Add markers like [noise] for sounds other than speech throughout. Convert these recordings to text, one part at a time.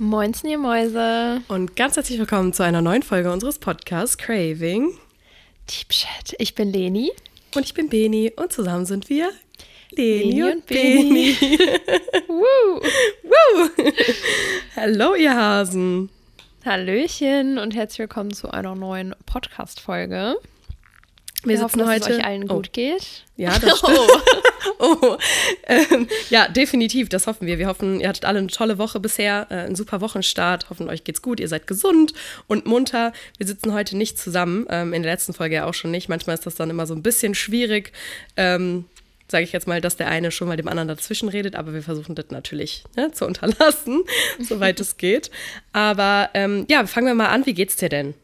Moinsen, ihr Mäuse. Und ganz herzlich willkommen zu einer neuen Folge unseres Podcasts Craving. Deep Chat. Ich bin Leni. Und ich bin Beni. Und zusammen sind wir Leni, Leni und, und Beni. [laughs] Woo. Woo. Hallo, ihr Hasen. Hallöchen und herzlich willkommen zu einer neuen Podcast-Folge. Wir, wir hoffen, heute, dass es euch allen oh. gut geht. Ja, [laughs] das stimmt. Oh. [laughs] oh. Ähm, ja, definitiv, das hoffen wir. Wir hoffen, ihr hattet alle eine tolle Woche bisher, äh, einen super Wochenstart. Hoffen, euch geht's gut, ihr seid gesund und munter. Wir sitzen heute nicht zusammen, ähm, in der letzten Folge ja auch schon nicht. Manchmal ist das dann immer so ein bisschen schwierig, ähm, sage ich jetzt mal, dass der eine schon mal dem anderen dazwischen redet, aber wir versuchen das natürlich ne, zu unterlassen, [laughs] soweit es geht. Aber ähm, ja, fangen wir mal an. Wie geht's dir denn?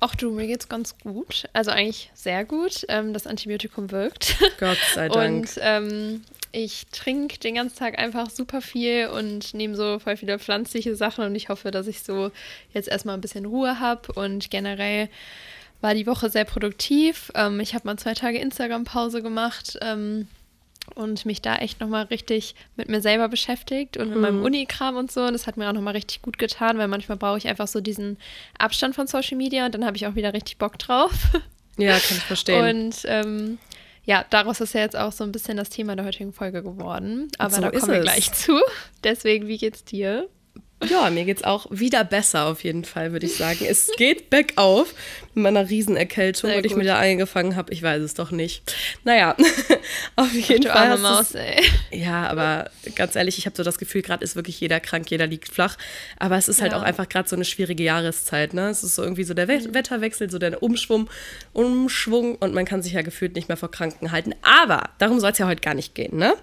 Ach du, mir geht's ganz gut. Also eigentlich sehr gut. Ähm, das Antibiotikum wirkt. Gott sei [laughs] Dank. Und ähm, ich trinke den ganzen Tag einfach super viel und nehme so voll viele pflanzliche Sachen und ich hoffe, dass ich so jetzt erstmal ein bisschen Ruhe habe und generell war die Woche sehr produktiv. Ähm, ich habe mal zwei Tage Instagram-Pause gemacht. Ähm, und mich da echt nochmal richtig mit mir selber beschäftigt und mit mhm. meinem Unikram und so. Und das hat mir auch nochmal richtig gut getan, weil manchmal brauche ich einfach so diesen Abstand von Social Media und dann habe ich auch wieder richtig Bock drauf. Ja, kann ich verstehen. Und ähm, ja, daraus ist ja jetzt auch so ein bisschen das Thema der heutigen Folge geworden. Aber so da kommen wir gleich zu. Deswegen, wie geht's dir? Ja, mir geht's auch wieder besser auf jeden Fall, würde ich sagen. Es geht bergauf mit meiner Riesenerkältung, und ich mir da eingefangen habe. Ich weiß es doch nicht. Naja, [laughs] auf jeden Ach, Fall. Maus, ey. Ja, aber ganz ehrlich, ich habe so das Gefühl, gerade ist wirklich jeder krank, jeder liegt flach. Aber es ist halt ja. auch einfach gerade so eine schwierige Jahreszeit. Ne? Es ist so irgendwie so der We mhm. Wetterwechsel, so der Umschwung, Umschwung und man kann sich ja gefühlt nicht mehr vor Kranken halten. Aber darum soll es ja heute gar nicht gehen. Ne?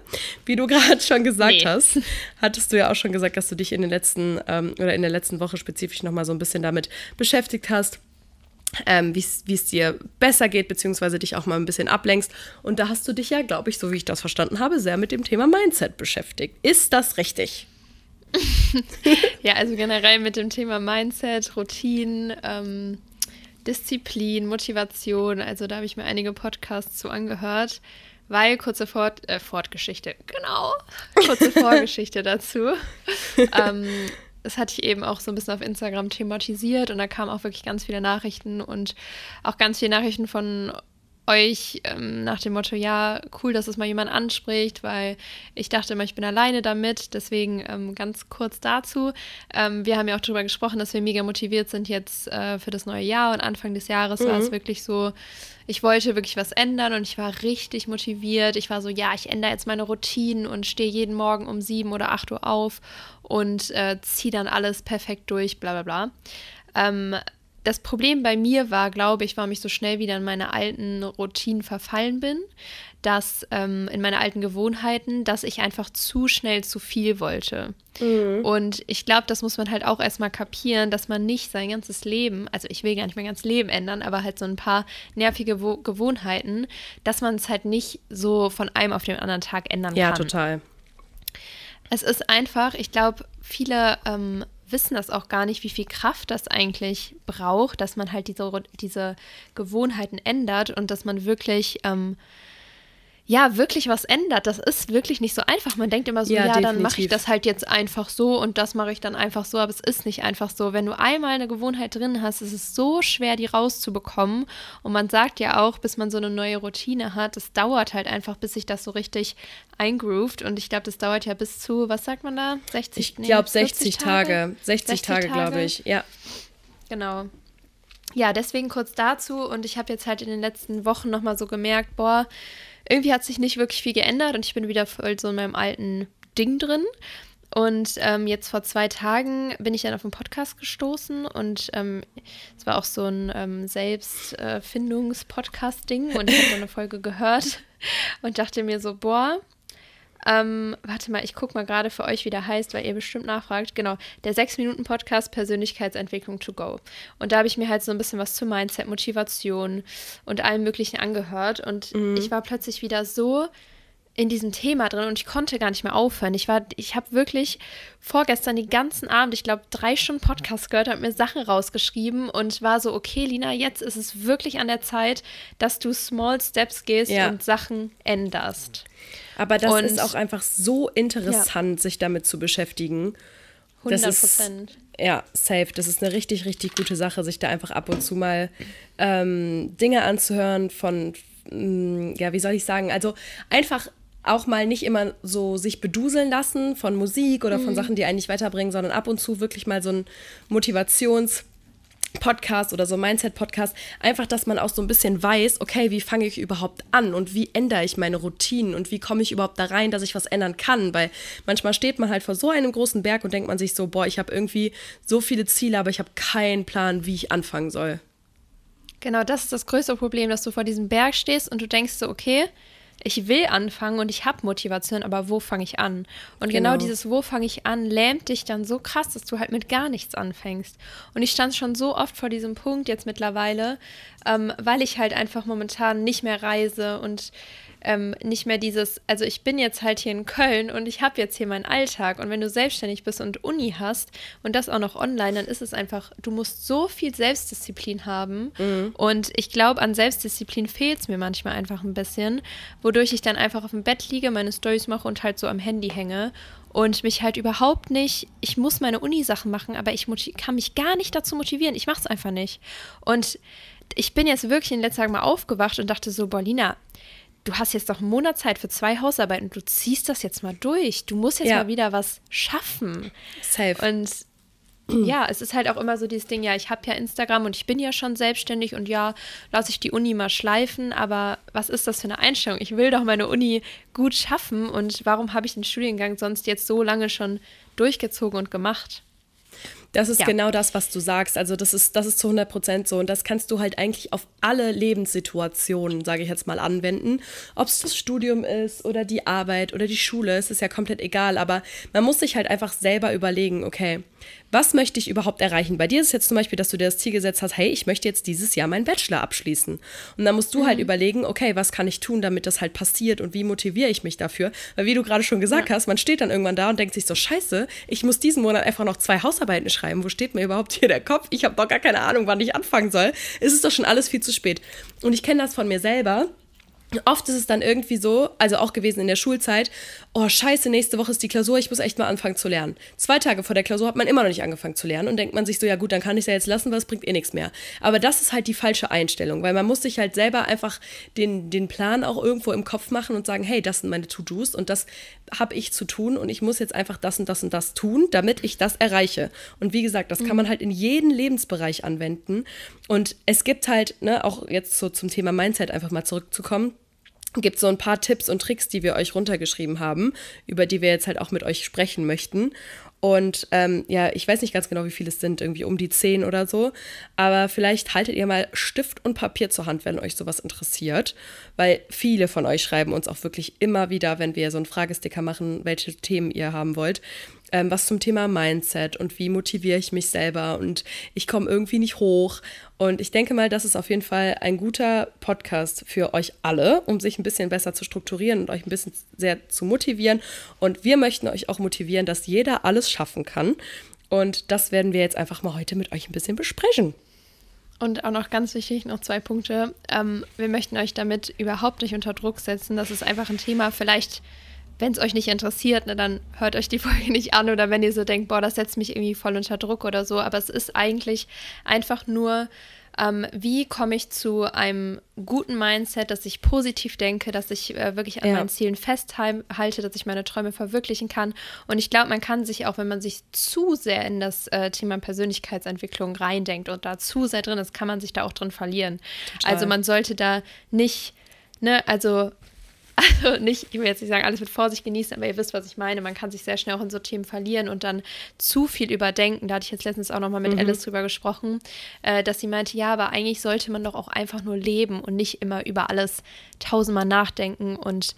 Wie du gerade schon gesagt nee. hast, hattest du ja auch schon gesagt, dass du dich in den letzten ähm, oder in der letzten Woche spezifisch noch mal so ein bisschen damit beschäftigt hast, ähm, wie es dir besser geht, beziehungsweise dich auch mal ein bisschen ablenkst. Und da hast du dich ja, glaube ich, so wie ich das verstanden habe, sehr mit dem Thema Mindset beschäftigt. Ist das richtig? [laughs] ja, also generell mit dem Thema Mindset, Routinen, ähm, Disziplin, Motivation. Also da habe ich mir einige Podcasts zu angehört, weil kurze Fort, äh, Fortgeschichte, genau, kurze Vorgeschichte [laughs] dazu. ähm, das hatte ich eben auch so ein bisschen auf Instagram thematisiert und da kamen auch wirklich ganz viele Nachrichten und auch ganz viele Nachrichten von euch ähm, nach dem Motto, ja, cool, dass es mal jemand anspricht, weil ich dachte immer, ich bin alleine damit. Deswegen ähm, ganz kurz dazu. Ähm, wir haben ja auch darüber gesprochen, dass wir mega motiviert sind jetzt äh, für das neue Jahr und Anfang des Jahres mhm. war es wirklich so, ich wollte wirklich was ändern und ich war richtig motiviert. Ich war so, ja, ich ändere jetzt meine Routinen und stehe jeden Morgen um sieben oder acht Uhr auf und äh, ziehe dann alles perfekt durch, bla bla bla. Das Problem bei mir war, glaube ich, warum ich so schnell wieder in meine alten Routinen verfallen bin, dass ähm, in meine alten Gewohnheiten, dass ich einfach zu schnell zu viel wollte. Mhm. Und ich glaube, das muss man halt auch erstmal kapieren, dass man nicht sein ganzes Leben, also ich will gar nicht mein ganzes Leben ändern, aber halt so ein paar nervige Wo Gewohnheiten, dass man es halt nicht so von einem auf den anderen Tag ändern ja, kann. Ja, total. Es ist einfach, ich glaube, viele ähm, wissen das auch gar nicht, wie viel Kraft das eigentlich braucht, dass man halt diese, diese Gewohnheiten ändert und dass man wirklich, ähm, ja, wirklich was ändert. Das ist wirklich nicht so einfach. Man denkt immer so, ja, ja dann mache ich das halt jetzt einfach so und das mache ich dann einfach so, aber es ist nicht einfach so. Wenn du einmal eine Gewohnheit drin hast, ist es so schwer, die rauszubekommen. Und man sagt ja auch, bis man so eine neue Routine hat, es dauert halt einfach, bis sich das so richtig eingroovt. Und ich glaube, das dauert ja bis zu, was sagt man da? 60 Ich glaube 60 Tage. Tage. 60, 60 Tage, Tage glaube ich, ja. Genau. Ja, deswegen kurz dazu. Und ich habe jetzt halt in den letzten Wochen nochmal so gemerkt, boah, irgendwie hat sich nicht wirklich viel geändert und ich bin wieder voll so in meinem alten Ding drin. Und ähm, jetzt vor zwei Tagen bin ich dann auf einen Podcast gestoßen und ähm, es war auch so ein ähm, Selbstfindungs-Podcast-Ding und ich habe dann eine Folge gehört [laughs] und dachte mir so, boah, ähm, warte mal, ich gucke mal gerade für euch, wie der heißt, weil ihr bestimmt nachfragt. Genau, der 6-Minuten-Podcast Persönlichkeitsentwicklung to go. Und da habe ich mir halt so ein bisschen was zu Mindset, Motivation und allem Möglichen angehört. Und mhm. ich war plötzlich wieder so in diesem Thema drin und ich konnte gar nicht mehr aufhören. Ich war, ich habe wirklich vorgestern den ganzen Abend, ich glaube, drei Stunden Podcast gehört, habe mir Sachen rausgeschrieben und war so, okay, Lina, jetzt ist es wirklich an der Zeit, dass du Small Steps gehst ja. und Sachen änderst. Aber das und, ist auch einfach so interessant, ja. sich damit zu beschäftigen. 100 Prozent. Ja, safe. Das ist eine richtig, richtig gute Sache, sich da einfach ab und zu mal ähm, Dinge anzuhören von, mm, ja, wie soll ich sagen, also einfach auch mal nicht immer so sich beduseln lassen von Musik oder von mhm. Sachen, die einen nicht weiterbringen, sondern ab und zu wirklich mal so ein Motivations- Podcast oder so Mindset-Podcast, einfach, dass man auch so ein bisschen weiß, okay, wie fange ich überhaupt an und wie ändere ich meine Routinen und wie komme ich überhaupt da rein, dass ich was ändern kann, weil manchmal steht man halt vor so einem großen Berg und denkt man sich so, boah, ich habe irgendwie so viele Ziele, aber ich habe keinen Plan, wie ich anfangen soll. Genau, das ist das größte Problem, dass du vor diesem Berg stehst und du denkst so, okay, ich will anfangen und ich habe Motivation, aber wo fange ich an? Und genau. genau, dieses Wo fange ich an lähmt dich dann so krass, dass du halt mit gar nichts anfängst. Und ich stand schon so oft vor diesem Punkt jetzt mittlerweile, ähm, weil ich halt einfach momentan nicht mehr reise und ähm, nicht mehr dieses, also ich bin jetzt halt hier in Köln und ich habe jetzt hier meinen Alltag. Und wenn du selbstständig bist und Uni hast und das auch noch online, dann ist es einfach, du musst so viel Selbstdisziplin haben. Mhm. und ich glaube, an Selbstdisziplin fehlt es mir manchmal einfach ein bisschen, wodurch ich dann einfach auf dem Bett liege, meine Stories mache und halt so am Handy hänge und mich halt überhaupt nicht, ich muss meine Uni-Sachen machen, aber ich kann mich gar nicht dazu motivieren, ich mache es einfach nicht. Und ich bin jetzt wirklich in letzter Zeit mal aufgewacht und dachte so, Bolina, du hast jetzt doch einen Monat Zeit für zwei Hausarbeiten, du ziehst das jetzt mal durch. Du musst jetzt ja. mal wieder was schaffen. Safe. Und ja, es ist halt auch immer so dieses Ding, ja, ich habe ja Instagram und ich bin ja schon selbstständig und ja, lasse ich die Uni mal schleifen, aber was ist das für eine Einstellung? Ich will doch meine Uni gut schaffen und warum habe ich den Studiengang sonst jetzt so lange schon durchgezogen und gemacht? Das ist ja. genau das, was du sagst. Also das ist, das ist zu 100 Prozent so. Und das kannst du halt eigentlich auf alle Lebenssituationen, sage ich jetzt mal, anwenden. Ob es das Studium ist oder die Arbeit oder die Schule, es ist ja komplett egal. Aber man muss sich halt einfach selber überlegen, okay, was möchte ich überhaupt erreichen? Bei dir ist es jetzt zum Beispiel, dass du dir das Ziel gesetzt hast, hey, ich möchte jetzt dieses Jahr meinen Bachelor abschließen. Und dann musst du halt mhm. halt überlegen, okay, was kann ich tun, damit das halt passiert und wie motiviere ich mich dafür? Weil wie du gerade schon gesagt ja. hast, man steht dann irgendwann da und denkt sich so, scheiße, ich muss diesen Monat einfach noch zwei Hausarbeiten schreiben. Wo steht mir überhaupt hier der Kopf? Ich habe doch gar keine Ahnung, wann ich anfangen soll. Es ist doch schon alles viel zu spät. Und ich kenne das von mir selber Oft ist es dann irgendwie so, also auch gewesen in der Schulzeit, oh scheiße, nächste Woche ist die Klausur, ich muss echt mal anfangen zu lernen. Zwei Tage vor der Klausur hat man immer noch nicht angefangen zu lernen und denkt man sich so, ja gut, dann kann ich es ja jetzt lassen, weil es bringt eh nichts mehr. Aber das ist halt die falsche Einstellung, weil man muss sich halt selber einfach den, den Plan auch irgendwo im Kopf machen und sagen, hey, das sind meine To-Dos und das habe ich zu tun und ich muss jetzt einfach das und das und das tun, damit ich das erreiche. Und wie gesagt, das kann man halt in jeden Lebensbereich anwenden. Und es gibt halt, ne, auch jetzt so zum Thema Mindset einfach mal zurückzukommen, gibt so ein paar Tipps und Tricks, die wir euch runtergeschrieben haben, über die wir jetzt halt auch mit euch sprechen möchten. Und ähm, ja, ich weiß nicht ganz genau, wie viele es sind, irgendwie um die zehn oder so. Aber vielleicht haltet ihr mal Stift und Papier zur Hand, wenn euch sowas interessiert. Weil viele von euch schreiben uns auch wirklich immer wieder, wenn wir so einen Fragesticker machen, welche Themen ihr haben wollt ähm, was zum Thema Mindset und wie motiviere ich mich selber und ich komme irgendwie nicht hoch. Und ich denke mal, das ist auf jeden Fall ein guter Podcast für euch alle, um sich ein bisschen besser zu strukturieren und euch ein bisschen sehr zu motivieren. Und wir möchten euch auch motivieren, dass jeder alles schaffen kann. Und das werden wir jetzt einfach mal heute mit euch ein bisschen besprechen. Und auch noch ganz wichtig, noch zwei Punkte. Ähm, wir möchten euch damit überhaupt nicht unter Druck setzen. Das ist einfach ein Thema, vielleicht wenn es euch nicht interessiert, ne, dann hört euch die [laughs] Folge nicht an oder wenn ihr so denkt, boah, das setzt mich irgendwie voll unter Druck oder so. Aber es ist eigentlich einfach nur, ähm, wie komme ich zu einem guten Mindset, dass ich positiv denke, dass ich äh, wirklich an ja. meinen Zielen festhalte, dass ich meine Träume verwirklichen kann. Und ich glaube, man kann sich auch, wenn man sich zu sehr in das äh, Thema Persönlichkeitsentwicklung reindenkt und da zu sehr drin ist, kann man sich da auch drin verlieren. Total. Also man sollte da nicht Ne, also also nicht, ich will jetzt nicht sagen, alles mit Vorsicht genießen, aber ihr wisst, was ich meine. Man kann sich sehr schnell auch in so Themen verlieren und dann zu viel überdenken. Da hatte ich jetzt letztens auch nochmal mit mhm. Alice drüber gesprochen, äh, dass sie meinte, ja, aber eigentlich sollte man doch auch einfach nur leben und nicht immer über alles tausendmal nachdenken und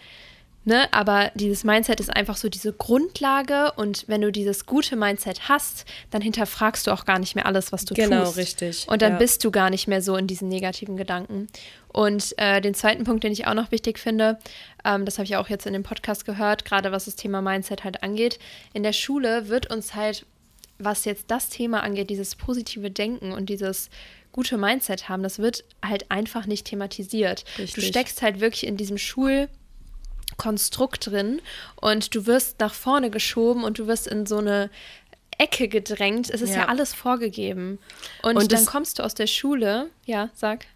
Ne, aber dieses Mindset ist einfach so diese Grundlage und wenn du dieses gute Mindset hast, dann hinterfragst du auch gar nicht mehr alles, was du genau, tust. Genau, richtig. Und dann ja. bist du gar nicht mehr so in diesen negativen Gedanken. Und äh, den zweiten Punkt, den ich auch noch wichtig finde, ähm, das habe ich auch jetzt in dem Podcast gehört, gerade was das Thema Mindset halt angeht. In der Schule wird uns halt, was jetzt das Thema angeht, dieses positive Denken und dieses gute Mindset haben, das wird halt einfach nicht thematisiert. Richtig. Du steckst halt wirklich in diesem Schul- Konstrukt drin und du wirst nach vorne geschoben und du wirst in so eine Ecke gedrängt. Es ist ja, ja alles vorgegeben. Und, und dann kommst du aus der Schule. Ja, sag.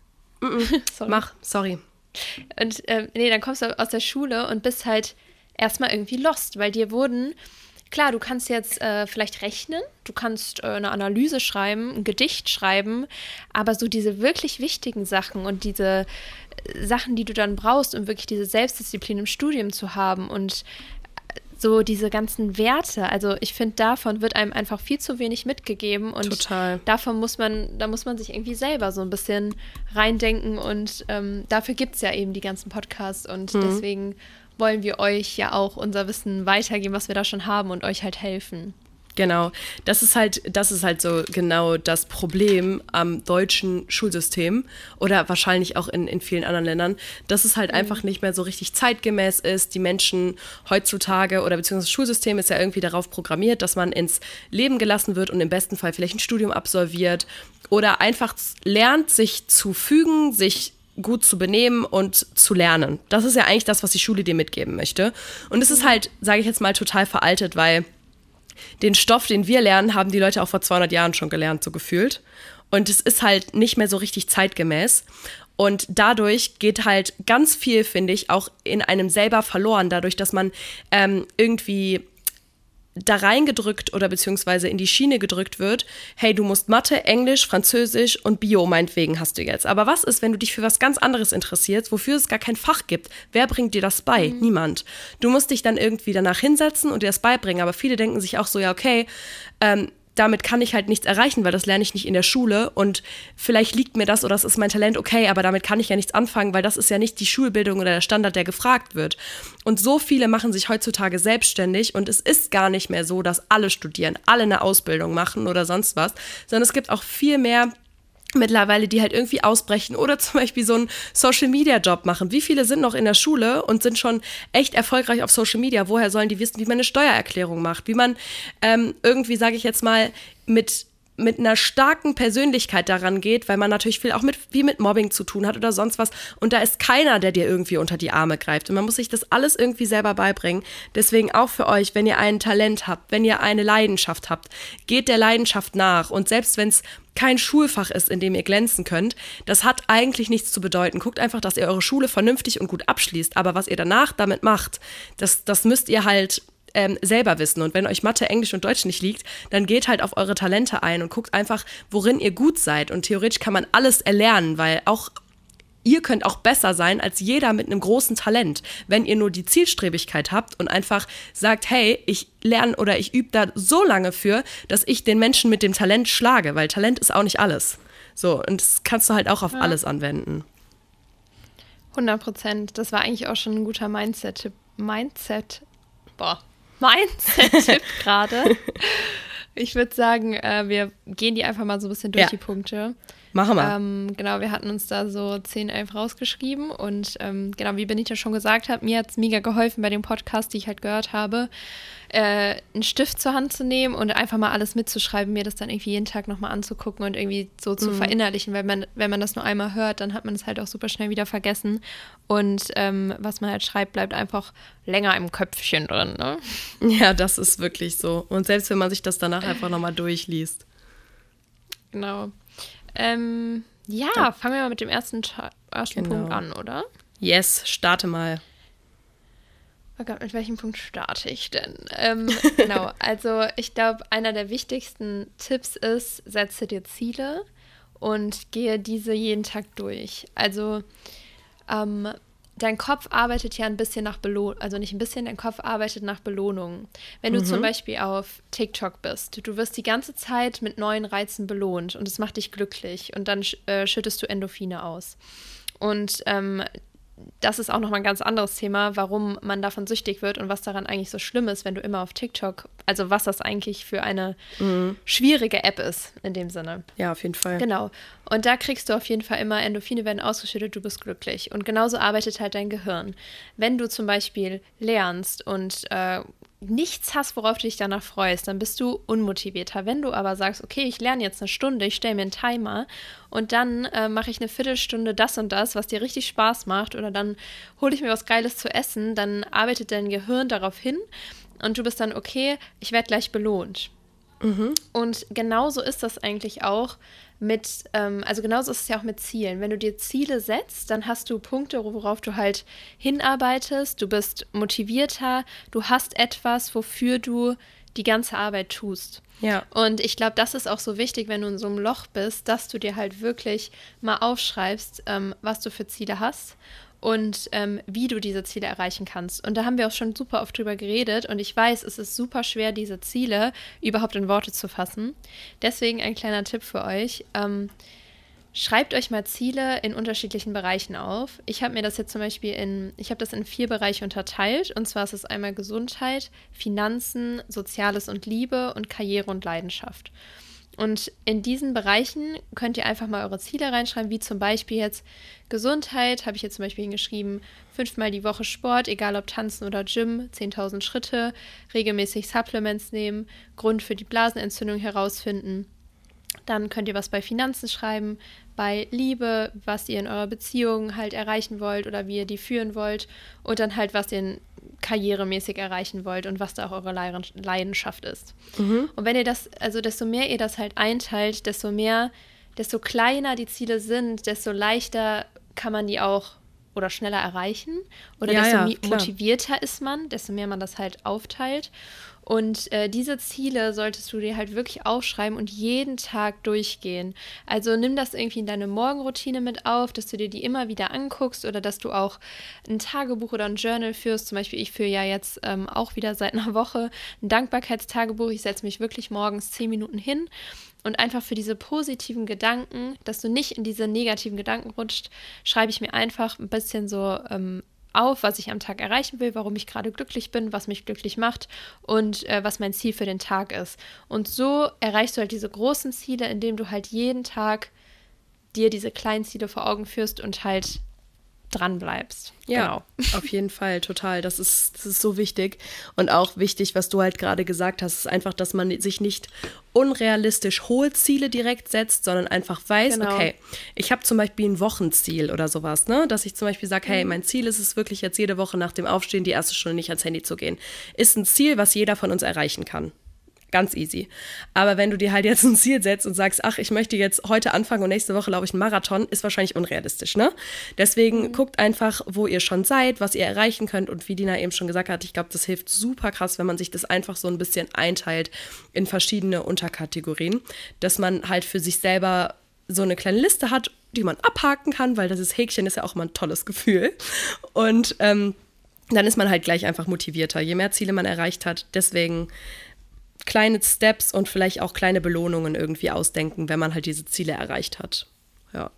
Mm -mm. [laughs] sorry. Mach, sorry. Und ähm, nee, dann kommst du aus der Schule und bist halt erstmal irgendwie lost, weil dir wurden Klar, du kannst jetzt äh, vielleicht rechnen, du kannst äh, eine Analyse schreiben, ein Gedicht schreiben, aber so diese wirklich wichtigen Sachen und diese äh, Sachen, die du dann brauchst, um wirklich diese Selbstdisziplin im Studium zu haben und so diese ganzen Werte. Also ich finde, davon wird einem einfach viel zu wenig mitgegeben und Total. davon muss man, da muss man sich irgendwie selber so ein bisschen reindenken und ähm, dafür gibt es ja eben die ganzen Podcasts und mhm. deswegen wollen wir euch ja auch unser Wissen weitergeben, was wir da schon haben und euch halt helfen. Genau, das ist halt, das ist halt so genau das Problem am deutschen Schulsystem oder wahrscheinlich auch in, in vielen anderen Ländern, dass es halt mhm. einfach nicht mehr so richtig zeitgemäß ist. Die Menschen heutzutage oder beziehungsweise das Schulsystem ist ja irgendwie darauf programmiert, dass man ins Leben gelassen wird und im besten Fall vielleicht ein Studium absolviert oder einfach lernt, sich zu fügen, sich gut zu benehmen und zu lernen. Das ist ja eigentlich das, was die Schule dir mitgeben möchte. Und es ist halt, sage ich jetzt mal, total veraltet, weil den Stoff, den wir lernen, haben die Leute auch vor 200 Jahren schon gelernt, so gefühlt. Und es ist halt nicht mehr so richtig zeitgemäß. Und dadurch geht halt ganz viel, finde ich, auch in einem selber verloren, dadurch, dass man ähm, irgendwie da reingedrückt oder beziehungsweise in die Schiene gedrückt wird, hey, du musst Mathe, Englisch, Französisch und Bio meinetwegen hast du jetzt. Aber was ist, wenn du dich für was ganz anderes interessierst, wofür es gar kein Fach gibt? Wer bringt dir das bei? Mhm. Niemand. Du musst dich dann irgendwie danach hinsetzen und dir das beibringen. Aber viele denken sich auch so, ja, okay, ähm, damit kann ich halt nichts erreichen, weil das lerne ich nicht in der Schule und vielleicht liegt mir das oder das ist mein Talent, okay, aber damit kann ich ja nichts anfangen, weil das ist ja nicht die Schulbildung oder der Standard, der gefragt wird. Und so viele machen sich heutzutage selbstständig und es ist gar nicht mehr so, dass alle studieren, alle eine Ausbildung machen oder sonst was, sondern es gibt auch viel mehr mittlerweile, die halt irgendwie ausbrechen oder [laughs] zum Beispiel so einen Social-Media-Job machen. Wie viele sind noch in der Schule und sind schon echt erfolgreich auf Social Media? Woher sollen die wissen, wie man eine Steuererklärung macht? Wie man ähm, irgendwie, sage ich jetzt mal, mit mit einer starken Persönlichkeit daran geht, weil man natürlich viel auch mit, wie mit Mobbing zu tun hat oder sonst was. Und da ist keiner, der dir irgendwie unter die Arme greift. Und man muss sich das alles irgendwie selber beibringen. Deswegen auch für euch, wenn ihr ein Talent habt, wenn ihr eine Leidenschaft habt, geht der Leidenschaft nach. Und selbst wenn es kein Schulfach ist, in dem ihr glänzen könnt, das hat eigentlich nichts zu bedeuten. Guckt einfach, dass ihr eure Schule vernünftig und gut abschließt. Aber was ihr danach damit macht, das, das müsst ihr halt ähm, selber wissen. Und wenn euch Mathe, Englisch und Deutsch nicht liegt, dann geht halt auf eure Talente ein und guckt einfach, worin ihr gut seid. Und theoretisch kann man alles erlernen, weil auch ihr könnt auch besser sein als jeder mit einem großen Talent, wenn ihr nur die Zielstrebigkeit habt und einfach sagt, hey, ich lerne oder ich übe da so lange für, dass ich den Menschen mit dem Talent schlage, weil Talent ist auch nicht alles. So, und das kannst du halt auch auf ja. alles anwenden. 100 Prozent. Das war eigentlich auch schon ein guter Mindset-Tipp. Mindset. Boah, Mindset-Tipp [laughs] gerade. [laughs] Ich würde sagen, äh, wir gehen die einfach mal so ein bisschen durch ja. die Punkte. Machen wir. Ähm, genau, wir hatten uns da so 10, 11 rausgeschrieben und ähm, genau, wie Benita schon gesagt hat, mir hat es mega geholfen bei dem Podcast, die ich halt gehört habe, äh, einen Stift zur Hand zu nehmen und einfach mal alles mitzuschreiben, mir das dann irgendwie jeden Tag nochmal anzugucken und irgendwie so zu mhm. verinnerlichen, weil man, wenn man das nur einmal hört, dann hat man es halt auch super schnell wieder vergessen und ähm, was man halt schreibt, bleibt einfach länger im Köpfchen drin. Ne? [laughs] Ja, das ist wirklich so. Und selbst wenn man sich das danach einfach nochmal durchliest. Genau. Ähm, ja, ja, fangen wir mal mit dem ersten, ersten genau. Punkt an, oder? Yes, starte mal. Oh Gott, mit welchem Punkt starte ich denn? Ähm, [laughs] genau, also ich glaube, einer der wichtigsten Tipps ist, setze dir Ziele und gehe diese jeden Tag durch. Also ähm, dein Kopf arbeitet ja ein bisschen nach Belohnung, also nicht ein bisschen, dein Kopf arbeitet nach Belohnung. Wenn du mhm. zum Beispiel auf TikTok bist, du wirst die ganze Zeit mit neuen Reizen belohnt und es macht dich glücklich und dann äh, schüttest du Endorphine aus. Und ähm, das ist auch nochmal ein ganz anderes Thema, warum man davon süchtig wird und was daran eigentlich so schlimm ist, wenn du immer auf TikTok, also was das eigentlich für eine mhm. schwierige App ist in dem Sinne. Ja, auf jeden Fall. Genau. Und da kriegst du auf jeden Fall immer Endorphine werden ausgeschüttet, du bist glücklich. Und genauso arbeitet halt dein Gehirn. Wenn du zum Beispiel lernst und äh, nichts hast, worauf du dich danach freust, dann bist du unmotivierter. Wenn du aber sagst, okay, ich lerne jetzt eine Stunde, ich stelle mir einen Timer und dann äh, mache ich eine Viertelstunde das und das, was dir richtig Spaß macht, oder dann hole ich mir was Geiles zu essen, dann arbeitet dein Gehirn darauf hin und du bist dann, okay, ich werde gleich belohnt. Mhm. Und genauso ist das eigentlich auch mit, ähm, also genauso ist es ja auch mit Zielen. Wenn du dir Ziele setzt, dann hast du Punkte, worauf du halt hinarbeitest, du bist motivierter, du hast etwas, wofür du die ganze Arbeit tust. Ja. Und ich glaube, das ist auch so wichtig, wenn du in so einem Loch bist, dass du dir halt wirklich mal aufschreibst, ähm, was du für Ziele hast und ähm, wie du diese Ziele erreichen kannst. Und da haben wir auch schon super oft drüber geredet und ich weiß, es ist super schwer, diese Ziele überhaupt in Worte zu fassen. Deswegen ein kleiner Tipp für euch. Ähm, Schreibt euch mal Ziele in unterschiedlichen Bereichen auf. Ich habe mir das jetzt zum Beispiel in, ich habe das in vier Bereiche unterteilt. Und zwar ist es einmal Gesundheit, Finanzen, Soziales und Liebe und Karriere und Leidenschaft. Und in diesen Bereichen könnt ihr einfach mal eure Ziele reinschreiben, wie zum Beispiel jetzt Gesundheit, habe ich jetzt zum Beispiel hingeschrieben, fünfmal die Woche Sport, egal ob Tanzen oder Gym, 10.000 Schritte, regelmäßig Supplements nehmen, Grund für die Blasenentzündung herausfinden. Dann könnt ihr was bei Finanzen schreiben, bei Liebe, was ihr in eurer Beziehung halt erreichen wollt oder wie ihr die führen wollt und dann halt, was ihr karrieremäßig erreichen wollt und was da auch eure Leidenschaft ist. Mhm. Und wenn ihr das, also desto mehr ihr das halt einteilt, desto mehr, desto kleiner die Ziele sind, desto leichter kann man die auch oder schneller erreichen oder ja, desto ja, motivierter ist man, desto mehr man das halt aufteilt. Und äh, diese Ziele solltest du dir halt wirklich aufschreiben und jeden Tag durchgehen. Also nimm das irgendwie in deine Morgenroutine mit auf, dass du dir die immer wieder anguckst oder dass du auch ein Tagebuch oder ein Journal führst. Zum Beispiel, ich führe ja jetzt ähm, auch wieder seit einer Woche ein Dankbarkeitstagebuch. Ich setze mich wirklich morgens zehn Minuten hin und einfach für diese positiven Gedanken, dass du nicht in diese negativen Gedanken rutscht, schreibe ich mir einfach ein bisschen so ähm, auf, was ich am Tag erreichen will, warum ich gerade glücklich bin, was mich glücklich macht und äh, was mein Ziel für den Tag ist. Und so erreichst du halt diese großen Ziele, indem du halt jeden Tag dir diese kleinen Ziele vor Augen führst und halt dran bleibst. Ja, genau. [laughs] auf jeden Fall, total. Das ist, das ist so wichtig. Und auch wichtig, was du halt gerade gesagt hast, ist einfach, dass man sich nicht unrealistisch hohe Ziele direkt setzt, sondern einfach weiß, genau. okay, ich habe zum Beispiel ein Wochenziel oder sowas, ne? Dass ich zum Beispiel sage, hey, mhm. mein Ziel ist es wirklich jetzt jede Woche nach dem Aufstehen die erste Stunde nicht ans Handy zu gehen. Ist ein Ziel, was jeder von uns erreichen kann. Ganz easy. Aber wenn du dir halt jetzt ein Ziel setzt und sagst, ach, ich möchte jetzt heute anfangen und nächste Woche laufe ich einen Marathon, ist wahrscheinlich unrealistisch, ne? Deswegen mhm. guckt einfach, wo ihr schon seid, was ihr erreichen könnt und wie Dina eben schon gesagt hat, ich glaube, das hilft super krass, wenn man sich das einfach so ein bisschen einteilt in verschiedene Unterkategorien, dass man halt für sich selber so eine kleine Liste hat, die man abhaken kann, weil das ist Häkchen ist ja auch immer ein tolles Gefühl. Und ähm, dann ist man halt gleich einfach motivierter, je mehr Ziele man erreicht hat. Deswegen kleine Steps und vielleicht auch kleine Belohnungen irgendwie ausdenken, wenn man halt diese Ziele erreicht hat. Ja.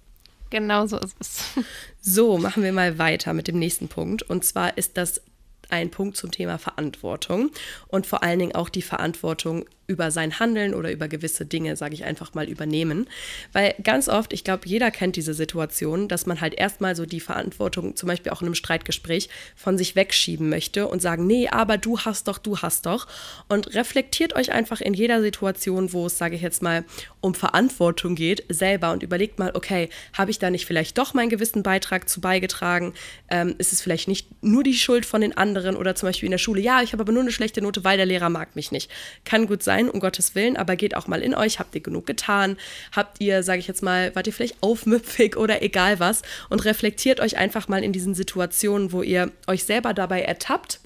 Genau so ist es. [laughs] So, machen wir mal weiter mit dem nächsten Punkt. Und zwar ist das ein Punkt zum Thema Verantwortung und vor allen Dingen auch die Verantwortung über sein Handeln oder über gewisse Dinge, sage ich einfach mal, übernehmen. Weil ganz oft, ich glaube, jeder kennt diese Situation, dass man halt erstmal so die Verantwortung, zum Beispiel auch in einem Streitgespräch, von sich wegschieben möchte und sagen, nee, aber du hast doch, du hast doch. Und reflektiert euch einfach in jeder Situation, wo es, sage ich jetzt mal, um Verantwortung geht, selber und überlegt mal, okay, habe ich da nicht vielleicht doch meinen gewissen Beitrag zu beigetragen? Ähm, ist es vielleicht nicht nur die Schuld von den anderen oder zum Beispiel in der Schule, ja, ich habe aber nur eine schlechte Note, weil der Lehrer mag mich nicht. Kann gut sein um Gottes Willen, aber geht auch mal in euch. Habt ihr genug getan? Habt ihr, sage ich jetzt mal, wart ihr vielleicht aufmüpfig [laughs] oder egal was? Und reflektiert euch einfach mal in diesen Situationen, wo ihr euch selber dabei ertappt,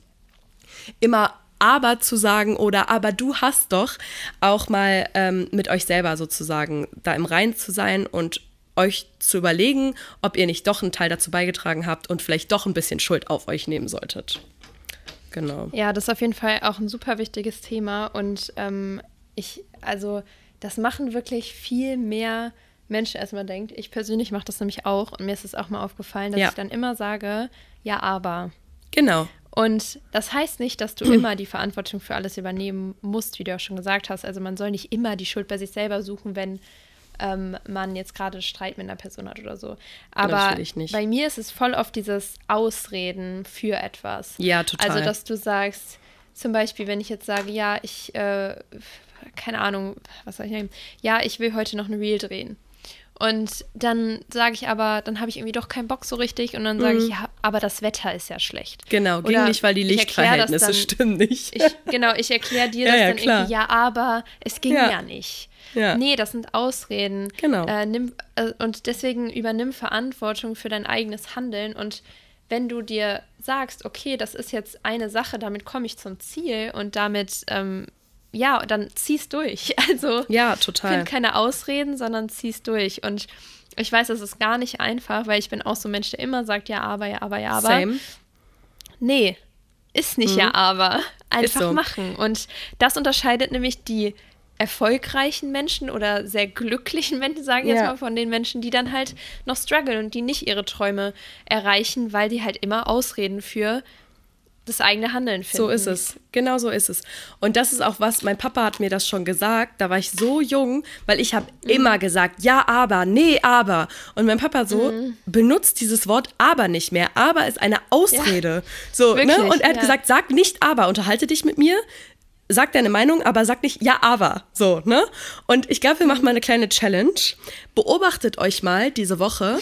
immer aber zu sagen oder aber du hast doch auch mal ähm, mit euch selber sozusagen da im Reinen zu sein und euch zu überlegen, ob ihr nicht doch einen Teil dazu beigetragen habt und vielleicht doch ein bisschen Schuld auf euch nehmen solltet. Genau. Ja, das ist auf jeden Fall auch ein super wichtiges Thema und ähm, ich, also das machen wirklich viel mehr Menschen, als man denkt. Ich persönlich mache das nämlich auch und mir ist es auch mal aufgefallen, dass ja. ich dann immer sage, ja, aber. Genau. Und das heißt nicht, dass du [clears throat] immer die Verantwortung für alles übernehmen musst, wie du auch schon gesagt hast. Also man soll nicht immer die Schuld bei sich selber suchen, wenn ähm, man jetzt gerade Streit mit einer Person hat oder so. Aber bei mir ist es voll oft dieses Ausreden für etwas. Ja, total. Also, dass du sagst, zum Beispiel, wenn ich jetzt sage, ja, ich, äh, keine Ahnung, was soll ich nehmen? Ja, ich will heute noch ein Reel drehen. Und dann sage ich aber, dann habe ich irgendwie doch keinen Bock so richtig und dann sage mhm. ich, ja, aber das Wetter ist ja schlecht. Genau, ging Oder nicht, weil die Lichtverhältnisse dann, stimmen nicht. Ich, genau, ich erkläre dir [laughs] das ja, ja, dann klar. irgendwie, ja, aber es ging ja, ja nicht. Ja. Nee, das sind Ausreden. Genau. Äh, nimm, äh, und deswegen übernimm Verantwortung für dein eigenes Handeln und wenn du dir sagst, okay, das ist jetzt eine Sache, damit komme ich zum Ziel und damit ähm, ja, dann zieh's durch. [laughs] Also ja, total. Find keine Ausreden, sondern zieh's durch. Und ich weiß, das ist gar nicht einfach, weil ich bin auch so ein Mensch, der immer sagt, ja, aber, ja, aber, ja, aber. Same. Nee, ist nicht mhm. ja, aber. Einfach so. machen. Und das unterscheidet nämlich die erfolgreichen Menschen oder sehr glücklichen Menschen, sage ich ja. jetzt mal, von den Menschen, die dann halt noch strugglen und die nicht ihre Träume erreichen, weil die halt immer Ausreden für das eigene Handeln finden. So ist es. Genau so ist es. Und das ist auch was, mein Papa hat mir das schon gesagt, da war ich so jung, weil ich habe mhm. immer gesagt, ja, aber, nee, aber. Und mein Papa so mhm. benutzt dieses Wort aber nicht mehr. Aber ist eine Ausrede. Ja. So, ne? Wirklich, ne? Und er hat ja. gesagt, sag nicht aber, unterhalte dich mit mir, sag deine Meinung, aber sag nicht ja, aber. So, ne? Und ich glaube, wir machen mal eine kleine Challenge. Beobachtet euch mal diese Woche,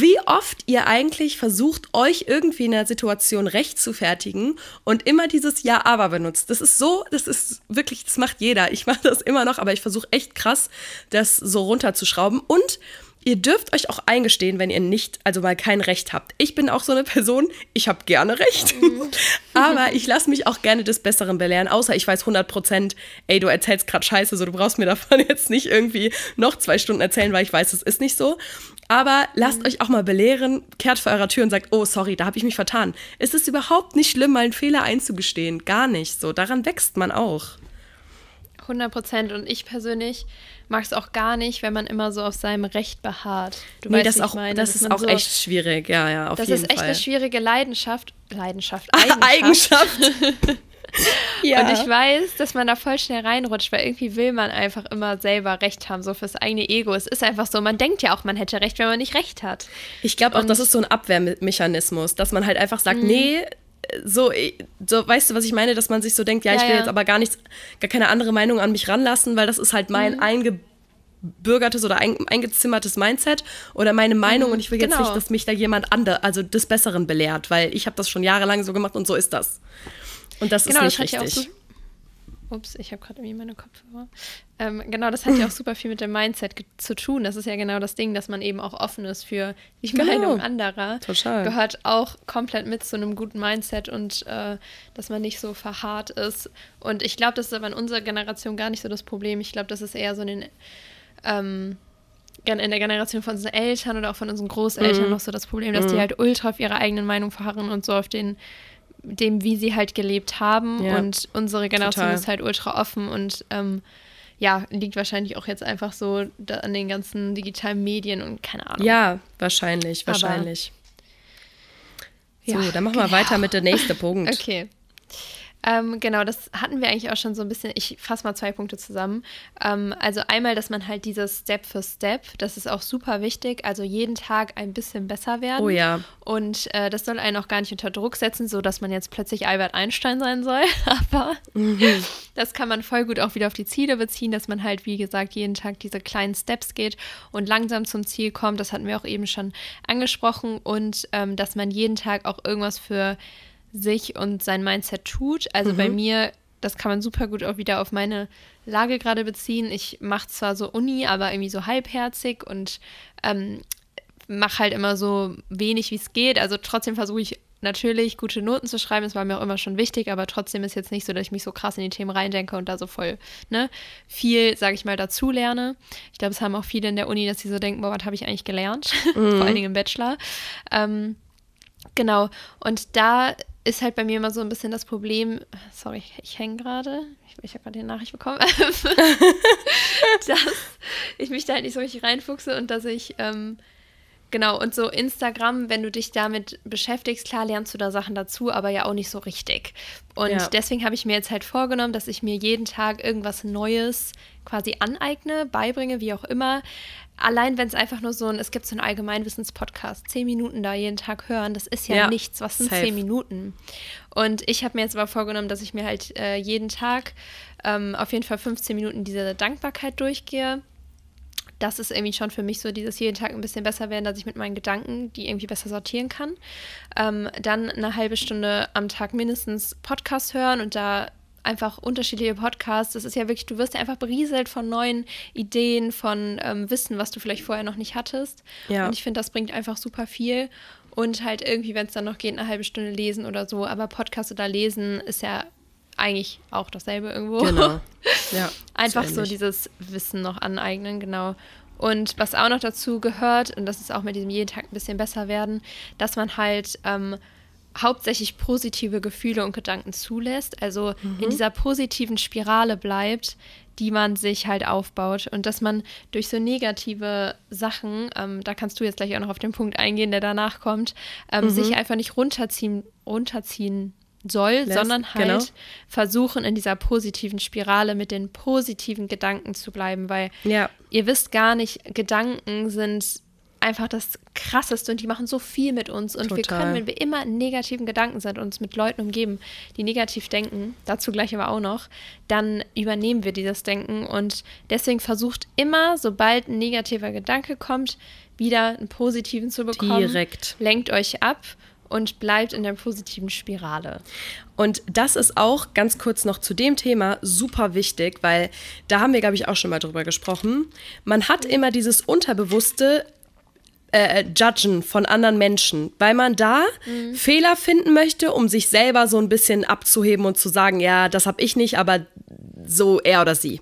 wie oft ihr eigentlich versucht, euch irgendwie in einer Situation recht zu fertigen und immer dieses Ja, aber benutzt. Das ist so, das ist wirklich, das macht jeder. Ich mache das immer noch, aber ich versuche echt krass, das so runterzuschrauben. Und ihr dürft euch auch eingestehen, wenn ihr nicht, also mal kein Recht habt. Ich bin auch so eine Person, ich habe gerne Recht, [laughs] aber ich lasse mich auch gerne des Besseren belehren, außer ich weiß 100 Prozent, ey, du erzählst gerade Scheiße, so du brauchst mir davon [laughs] jetzt nicht irgendwie noch zwei Stunden erzählen, weil ich weiß, es ist nicht so. Aber lasst mhm. euch auch mal belehren, kehrt vor eurer Tür und sagt, oh, sorry, da habe ich mich vertan. Es ist überhaupt nicht schlimm, mal einen Fehler einzugestehen. Gar nicht. So, daran wächst man auch. 100 Prozent. Und ich persönlich mag es auch gar nicht, wenn man immer so auf seinem Recht beharrt. Du nee, weißt, das, auch, meine, das ist auch so, echt schwierig. Ja, ja, auf das jeden ist echt Fall. eine schwierige Leidenschaft. Leidenschaft, [laughs] Eigenschaft. Eigenschaft. [laughs] ja. Und ich weiß, dass man da voll schnell reinrutscht, weil irgendwie will man einfach immer selber Recht haben, so fürs eigene Ego. Es ist einfach so, man denkt ja auch, man hätte Recht, wenn man nicht Recht hat. Ich glaube auch, das ist so ein Abwehrmechanismus, dass man halt einfach sagt, mhm. nee, so, so, weißt du, was ich meine, dass man sich so denkt, ja, ich will ja. jetzt aber gar nichts, gar keine andere Meinung an mich ranlassen, weil das ist halt mein mhm. eingebürgertes oder ein, eingezimmertes Mindset oder meine Meinung mhm, und ich will genau. jetzt nicht, dass mich da jemand andere, also des Besseren belehrt, weil ich habe das schon jahrelang so gemacht und so ist das. Und das genau, ist nicht das richtig. Ups, ich habe gerade irgendwie meine Kopfhörer. Ähm, genau, das hat ja auch [laughs] super viel mit dem Mindset zu tun. Das ist ja genau das Ding, dass man eben auch offen ist für die genau. Meinung anderer. Total. Gehört auch komplett mit zu einem guten Mindset und äh, dass man nicht so verharrt ist. Und ich glaube, das ist aber in unserer Generation gar nicht so das Problem. Ich glaube, das ist eher so in den ähm, in der Generation von unseren Eltern oder auch von unseren Großeltern mhm. noch so das Problem, dass mhm. die halt ultra auf ihre eigenen Meinung verharren und so auf den dem, wie sie halt gelebt haben. Ja, und unsere Generation total. ist halt ultra offen und ähm, ja, liegt wahrscheinlich auch jetzt einfach so an den ganzen digitalen Medien und keine Ahnung. Ja, wahrscheinlich, wahrscheinlich. Aber, so, ja, dann machen wir genau. weiter mit der nächsten Punkt. [laughs] okay. Ähm, genau, das hatten wir eigentlich auch schon so ein bisschen. Ich fasse mal zwei Punkte zusammen. Ähm, also einmal, dass man halt dieses Step für Step, das ist auch super wichtig, also jeden Tag ein bisschen besser werden. Oh ja. Und äh, das soll einen auch gar nicht unter Druck setzen, so dass man jetzt plötzlich Albert Einstein sein soll. [laughs] Aber mhm. das kann man voll gut auch wieder auf die Ziele beziehen, dass man halt, wie gesagt, jeden Tag diese kleinen Steps geht und langsam zum Ziel kommt. Das hatten wir auch eben schon angesprochen. Und ähm, dass man jeden Tag auch irgendwas für sich und sein Mindset tut. Also mhm. bei mir, das kann man super gut auch wieder auf meine Lage gerade beziehen. Ich mache zwar so Uni, aber irgendwie so halbherzig und ähm, mache halt immer so wenig, wie es geht. Also trotzdem versuche ich natürlich gute Noten zu schreiben. Das war mir auch immer schon wichtig, aber trotzdem ist jetzt nicht so, dass ich mich so krass in die Themen reindenke und da so voll ne, viel, sage ich mal, dazu lerne. Ich glaube, es haben auch viele in der Uni, dass sie so denken, boah, was habe ich eigentlich gelernt? [laughs] Mhm. Vor allen Dingen im Bachelor. Ähm, genau. Und da ist halt bei mir immer so ein bisschen das Problem, sorry, ich, hänge gerade, ich, ich habe gerade die Nachricht bekommen, [laughs] dass ich mich da halt nicht so richtig reinfuchse und dass ich, ähm, genau, und so Instagram, wenn du dich damit beschäftigst, klar lernst du da Sachen dazu, aber ja auch nicht so richtig. Und ja. deswegen habe ich mir jetzt halt vorgenommen, dass ich mir jeden Tag irgendwas Neues quasi aneigne, beibringe, wie auch immer, allein wenn es einfach nur so ein, es gibt so einen Allgemeinwissens-Podcast, zehn Minuten da jeden Tag hören, das ist ja, ja nichts. Was sind safe. zehn Minuten? Und ich habe mir jetzt aber vorgenommen, dass ich mir halt äh, jeden Tag ähm, auf jeden Fall 15 Minuten diese Dankbarkeit durchgehe. das ist irgendwie schon für mich so dieses jeden Tag ein bisschen besser werden, dass ich mit meinen Gedanken die irgendwie besser sortieren kann. Ähm, dann eine halbe Stunde am Tag mindestens Podcast hören und da einfach unterschiedliche Podcasts. Das ist ja wirklich, du wirst ja einfach berieselt von neuen Ideen, von ähm, Wissen, was du vielleicht vorher noch nicht hattest. Ja. Und ich finde, das bringt einfach super viel. Und halt irgendwie, wenn es dann noch geht, eine halbe Stunde lesen oder so. Aber Podcast oder Lesen ist ja eigentlich auch dasselbe irgendwo. Genau. [laughs] Ja. Einfach so dieses Wissen noch aneignen, genau. Und was auch noch dazu gehört, und das ist auch mit diesem jeden Tag ein bisschen besser werden, dass man halt ähm, hauptsächlich positive Gefühle und Gedanken zulässt, also mhm. in dieser positiven Spirale bleibt, die man sich halt aufbaut und dass man durch so negative Sachen, ähm, da kannst du jetzt gleich auch noch auf den Punkt eingehen, der danach kommt, ähm, mhm. sich einfach nicht runterziehen, runterziehen soll, Lässt, sondern halt genau. versuchen, in dieser positiven Spirale mit den positiven Gedanken zu bleiben, weil ja. ihr wisst gar nicht, Gedanken sind einfach das Krasseste und die machen so viel mit uns. Und Total. wir können, wenn wir immer in negativen Gedanken sind, uns mit Leuten umgeben, die negativ denken, dazu gleich aber auch noch, dann übernehmen wir dieses Denken. Und deswegen versucht immer, sobald ein negativer Gedanke kommt, wieder einen positiven zu bekommen. Direkt. Lenkt euch ab und bleibt in der positiven Spirale. Und das ist auch ganz kurz noch zu dem Thema super wichtig, weil da haben wir, glaube ich, auch schon mal drüber gesprochen. Man hat immer dieses unterbewusste äh, äh, Judgen von anderen Menschen, weil man da mhm. Fehler finden möchte, um sich selber so ein bisschen abzuheben und zu sagen, ja, das habe ich nicht, aber so er oder sie.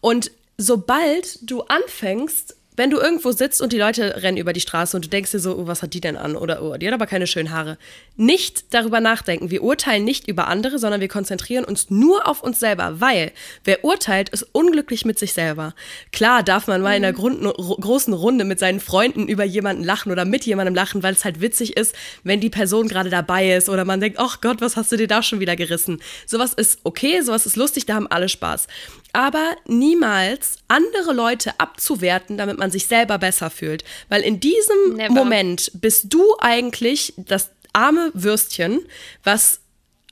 Und sobald du anfängst, wenn du irgendwo sitzt und die Leute rennen über die Straße und du denkst dir so, oh, was hat die denn an? Oder oh, die hat aber keine schönen Haare. Nicht darüber nachdenken. Wir urteilen nicht über andere, sondern wir konzentrieren uns nur auf uns selber, weil wer urteilt, ist unglücklich mit sich selber. Klar darf man mal in einer mhm. Grund großen Runde mit seinen Freunden über jemanden lachen oder mit jemandem lachen, weil es halt witzig ist, wenn die Person gerade dabei ist oder man denkt, ach Gott, was hast du dir da schon wieder gerissen? Sowas ist okay, sowas ist lustig, da haben alle Spaß aber niemals andere Leute abzuwerten, damit man sich selber besser fühlt. Weil in diesem Never. Moment bist du eigentlich das arme Würstchen, was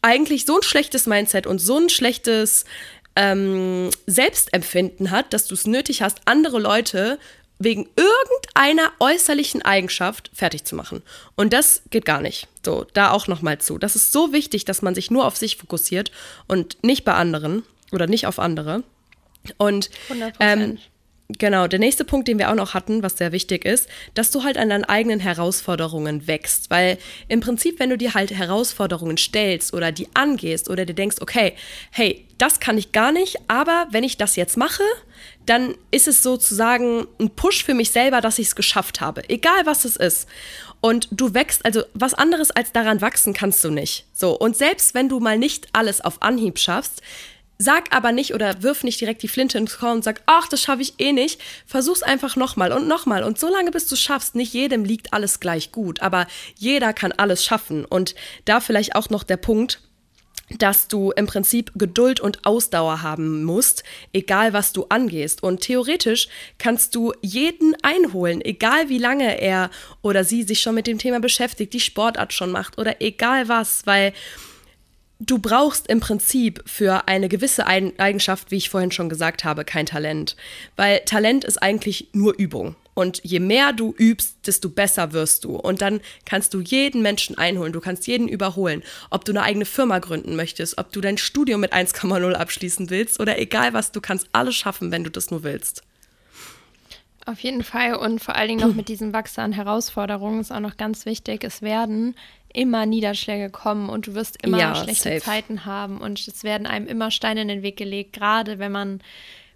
eigentlich so ein schlechtes Mindset und so ein schlechtes ähm, Selbstempfinden hat, dass du es nötig hast, andere Leute wegen irgendeiner äußerlichen Eigenschaft fertig zu machen. Und das geht gar nicht. So, da auch nochmal zu. Das ist so wichtig, dass man sich nur auf sich fokussiert und nicht bei anderen oder nicht auf andere. Und ähm, genau, der nächste Punkt, den wir auch noch hatten, was sehr wichtig ist, dass du halt an deinen eigenen Herausforderungen wächst. Weil im Prinzip, wenn du dir halt Herausforderungen stellst oder die angehst oder dir denkst, okay, hey, das kann ich gar nicht, aber wenn ich das jetzt mache, dann ist es sozusagen ein Push für mich selber, dass ich es geschafft habe. Egal was es ist. Und du wächst, also was anderes als daran wachsen kannst du nicht. So, und selbst wenn du mal nicht alles auf Anhieb schaffst, Sag aber nicht oder wirf nicht direkt die Flinte ins Korn und sag, ach, das schaffe ich eh nicht. Versuch's einfach nochmal und nochmal. Und so lange, bis du schaffst, nicht jedem liegt alles gleich gut, aber jeder kann alles schaffen. Und da vielleicht auch noch der Punkt, dass du im Prinzip Geduld und Ausdauer haben musst, egal was du angehst. Und theoretisch kannst du jeden einholen, egal wie lange er oder sie sich schon mit dem Thema beschäftigt, die Sportart schon macht oder egal was, weil du brauchst im Prinzip für eine gewisse Eigenschaft, wie ich vorhin schon gesagt habe, kein Talent. Weil Talent ist eigentlich nur Übung. Und je mehr du übst, desto besser wirst du. Und dann kannst du jeden Menschen einholen, du kannst jeden überholen. Ob du eine eigene Firma gründen möchtest, ob du dein Studium mit 1,0 abschließen willst oder egal was, du kannst alles schaffen, wenn du das nur willst. Auf jeden Fall und vor allen Dingen noch mit diesem Wachsen an Herausforderungen ist auch noch ganz wichtig. Es werden immer Niederschläge kommen und du wirst immer ja, schlechte safe. Zeiten haben und es werden einem immer Steine in den Weg gelegt, gerade wenn man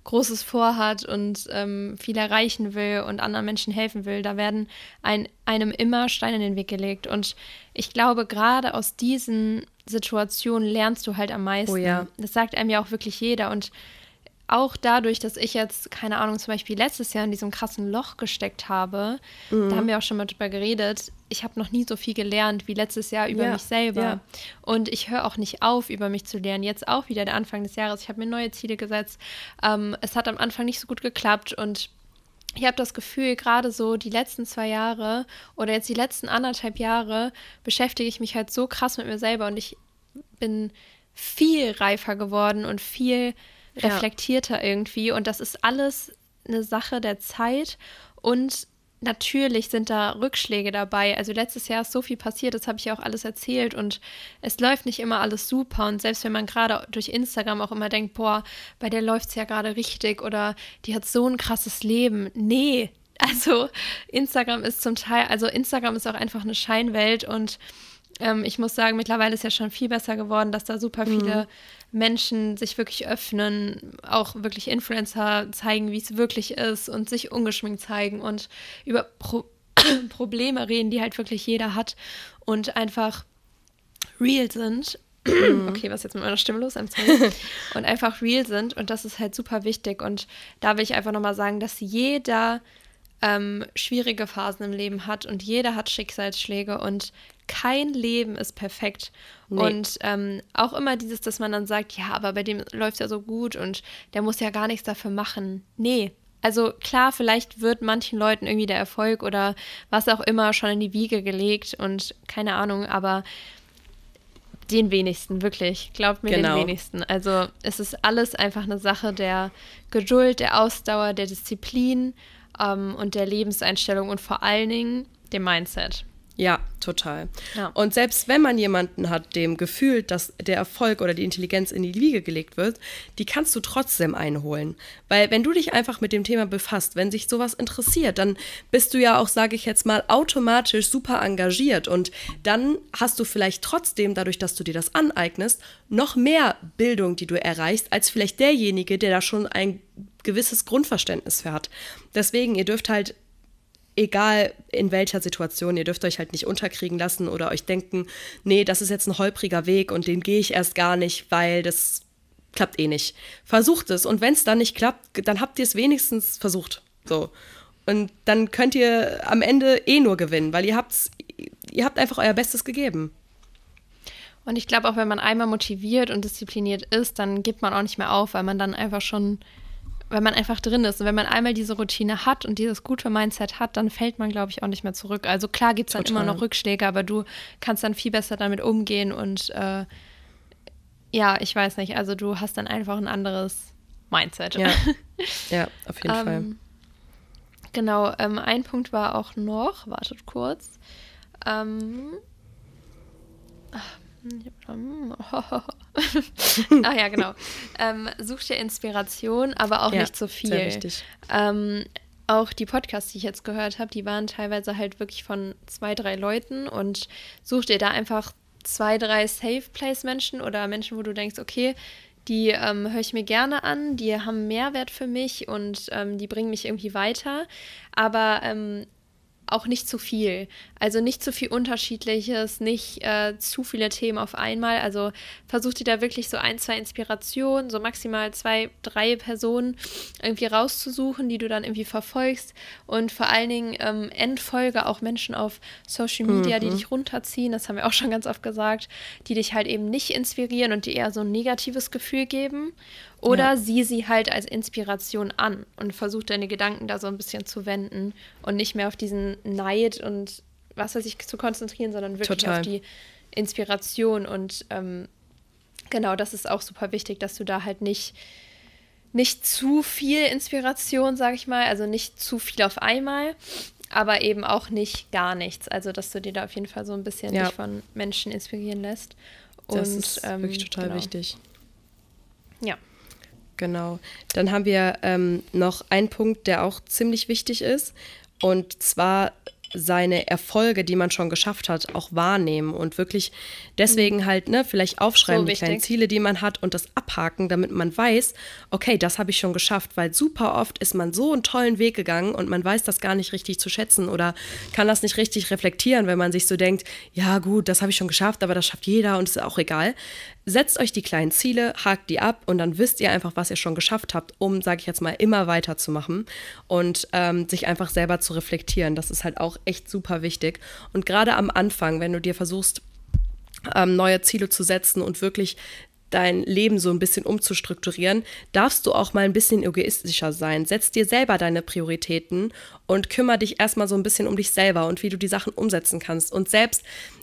Großes vorhat und ähm, viel erreichen will und anderen Menschen helfen will, da werden ein, einem immer Steine in den Weg gelegt. Und ich glaube, gerade aus diesen Situationen lernst du halt am meisten. Oh ja. Das sagt einem ja auch wirklich jeder. Und auch dadurch, dass ich jetzt, keine Ahnung, zum Beispiel letztes Jahr in diesem krassen Loch gesteckt habe, mhm. da haben wir auch schon mal drüber geredet, ich habe noch nie so viel gelernt wie letztes Jahr über ja, mich selber. Ja. Und ich höre auch nicht auf, über mich zu lernen. Jetzt auch wieder der Anfang des Jahres. Ich habe mir neue Ziele gesetzt. Ähm, es hat am Anfang nicht so gut geklappt und ich habe das Gefühl, gerade so die letzten zwei Jahre oder jetzt die letzten anderthalb Jahre beschäftige ich mich halt so krass mit mir selber und ich bin viel reifer geworden und viel reflektierter ja. irgendwie. Und das ist alles eine Sache der Zeit und natürlich sind da Rückschläge dabei. Also letztes Jahr ist so viel passiert, das habe ich ja auch alles erzählt und es läuft nicht immer alles super. Und selbst wenn man gerade durch Instagram auch immer denkt, boah, bei der läuft es ja gerade richtig oder die hat so ein krasses Leben. Nee, [laughs] also Instagram ist zum Teil, also Instagram ist auch einfach eine Scheinwelt und ähm, ich muss sagen, mittlerweile ist ja schon viel besser geworden, dass da super viele mhm. Menschen sich wirklich öffnen, auch wirklich Influencer zeigen, wie es wirklich ist und sich ungeschminkt zeigen und über Pro [clears throat] Probleme reden, die halt wirklich jeder hat und einfach real sind. Mhm. [clears throat] okay, was ist jetzt mit meiner Stimme los? [laughs] und einfach real sind und das ist halt super wichtig und da will ich einfach nochmal sagen, dass jeder ähm, schwierige Phasen im Leben hat und jeder hat Schicksalsschläge und kein Leben ist perfekt. Nee. Und ähm, auch immer dieses, dass man dann sagt, ja, aber bei dem läuft es ja so gut und der muss ja gar nichts dafür machen. Nee. Also klar, vielleicht wird manchen Leuten irgendwie der Erfolg oder was auch immer schon in die Wiege gelegt und keine Ahnung, aber den wenigsten, wirklich. Glaubt mir genau. den wenigsten. Also es ist alles einfach eine Sache der Geduld, der Ausdauer, der Disziplin ähm, und der Lebenseinstellung und vor allen Dingen dem Mindset. Ja, total. Ja. Und selbst wenn man jemanden hat, dem gefühlt, dass der Erfolg oder die Intelligenz in die Wiege gelegt wird, die kannst du trotzdem einholen. Weil wenn du dich einfach mit dem Thema befasst, wenn sich sowas interessiert, dann bist du ja auch, sage ich jetzt mal, automatisch super engagiert. Und dann hast du vielleicht trotzdem, dadurch, dass du dir das aneignest, noch mehr Bildung, die du erreichst, als vielleicht derjenige, der da schon ein gewisses Grundverständnis für hat. Deswegen, ihr dürft halt egal in welcher Situation, ihr dürft euch halt nicht unterkriegen lassen oder euch denken, nee, das ist jetzt ein holpriger Weg und den gehe ich erst gar nicht, weil das klappt eh nicht. Versucht es und wenn es dann nicht klappt, dann habt ihr es wenigstens versucht. So. Und dann könnt ihr am Ende eh nur gewinnen, weil ihr habt's, ihr habt einfach euer Bestes gegeben. Und ich glaube auch, wenn man einmal motiviert und diszipliniert ist, dann gibt man auch nicht mehr auf, weil man dann einfach schon wenn man einfach drin ist. Und wenn man einmal diese Routine hat und dieses gute Mindset hat, dann fällt man, glaube ich, auch nicht mehr zurück. Also klar gibt es dann immer noch Rückschläge, aber du kannst dann viel besser damit umgehen und äh, ja, ich weiß nicht, also du hast dann einfach ein anderes Mindset. Ja, [laughs] ja auf jeden ähm, Fall. Genau, ähm, ein Punkt war auch noch, wartet kurz. Ähm, [laughs] ah ja, genau. Ähm, such dir Inspiration, aber auch ja, nicht zu viel. Sehr wichtig. Ähm, auch die Podcasts, die ich jetzt gehört habe, die waren teilweise halt wirklich von zwei, drei Leuten und such dir da einfach zwei, drei Safe Place Menschen oder Menschen, wo du denkst, okay, die ähm, höre ich mir gerne an, die haben Mehrwert für mich und ähm, die bringen mich irgendwie weiter. Aber ähm, auch nicht zu viel. Also nicht zu viel Unterschiedliches, nicht äh, zu viele Themen auf einmal. Also versucht ihr da wirklich so ein, zwei Inspirationen, so maximal zwei, drei Personen irgendwie rauszusuchen, die du dann irgendwie verfolgst. Und vor allen Dingen ähm, entfolge auch Menschen auf Social Media, mhm. die dich runterziehen, das haben wir auch schon ganz oft gesagt, die dich halt eben nicht inspirieren und dir eher so ein negatives Gefühl geben. Oder ja. sieh sie halt als Inspiration an und versuch deine Gedanken da so ein bisschen zu wenden und nicht mehr auf diesen Neid und was weiß ich zu konzentrieren, sondern wirklich Total. auf die Inspiration. Und ähm, genau, das ist auch super wichtig, dass du da halt nicht, nicht zu viel Inspiration, sag ich mal, also nicht zu viel auf einmal, aber eben auch nicht gar nichts. Also, dass du dir da auf jeden Fall so ein bisschen ja. dich von Menschen inspirieren lässt. Und, das ist ähm, wirklich total genau. wichtig. Ja. Genau. Dann haben wir ähm, noch einen Punkt, der auch ziemlich wichtig ist. Und zwar seine Erfolge, die man schon geschafft hat, auch wahrnehmen und wirklich deswegen mhm. halt, ne, vielleicht aufschreiben, so die kleinen Ziele, die man hat und das abhaken, damit man weiß, okay, das habe ich schon geschafft, weil super oft ist man so einen tollen Weg gegangen und man weiß das gar nicht richtig zu schätzen oder kann das nicht richtig reflektieren, wenn man sich so denkt, ja gut, das habe ich schon geschafft, aber das schafft jeder und ist auch egal. Setzt euch die kleinen Ziele, hakt die ab und dann wisst ihr einfach, was ihr schon geschafft habt, um, sage ich jetzt mal, immer weiterzumachen und ähm, sich einfach selber zu reflektieren. Das ist halt auch echt super wichtig. Und gerade am Anfang, wenn du dir versuchst, ähm, neue Ziele zu setzen und wirklich dein Leben so ein bisschen umzustrukturieren, darfst du auch mal ein bisschen egoistischer sein. Setz dir selber deine Prioritäten und kümmere dich erstmal so ein bisschen um dich selber und wie du die Sachen umsetzen kannst. Und selbst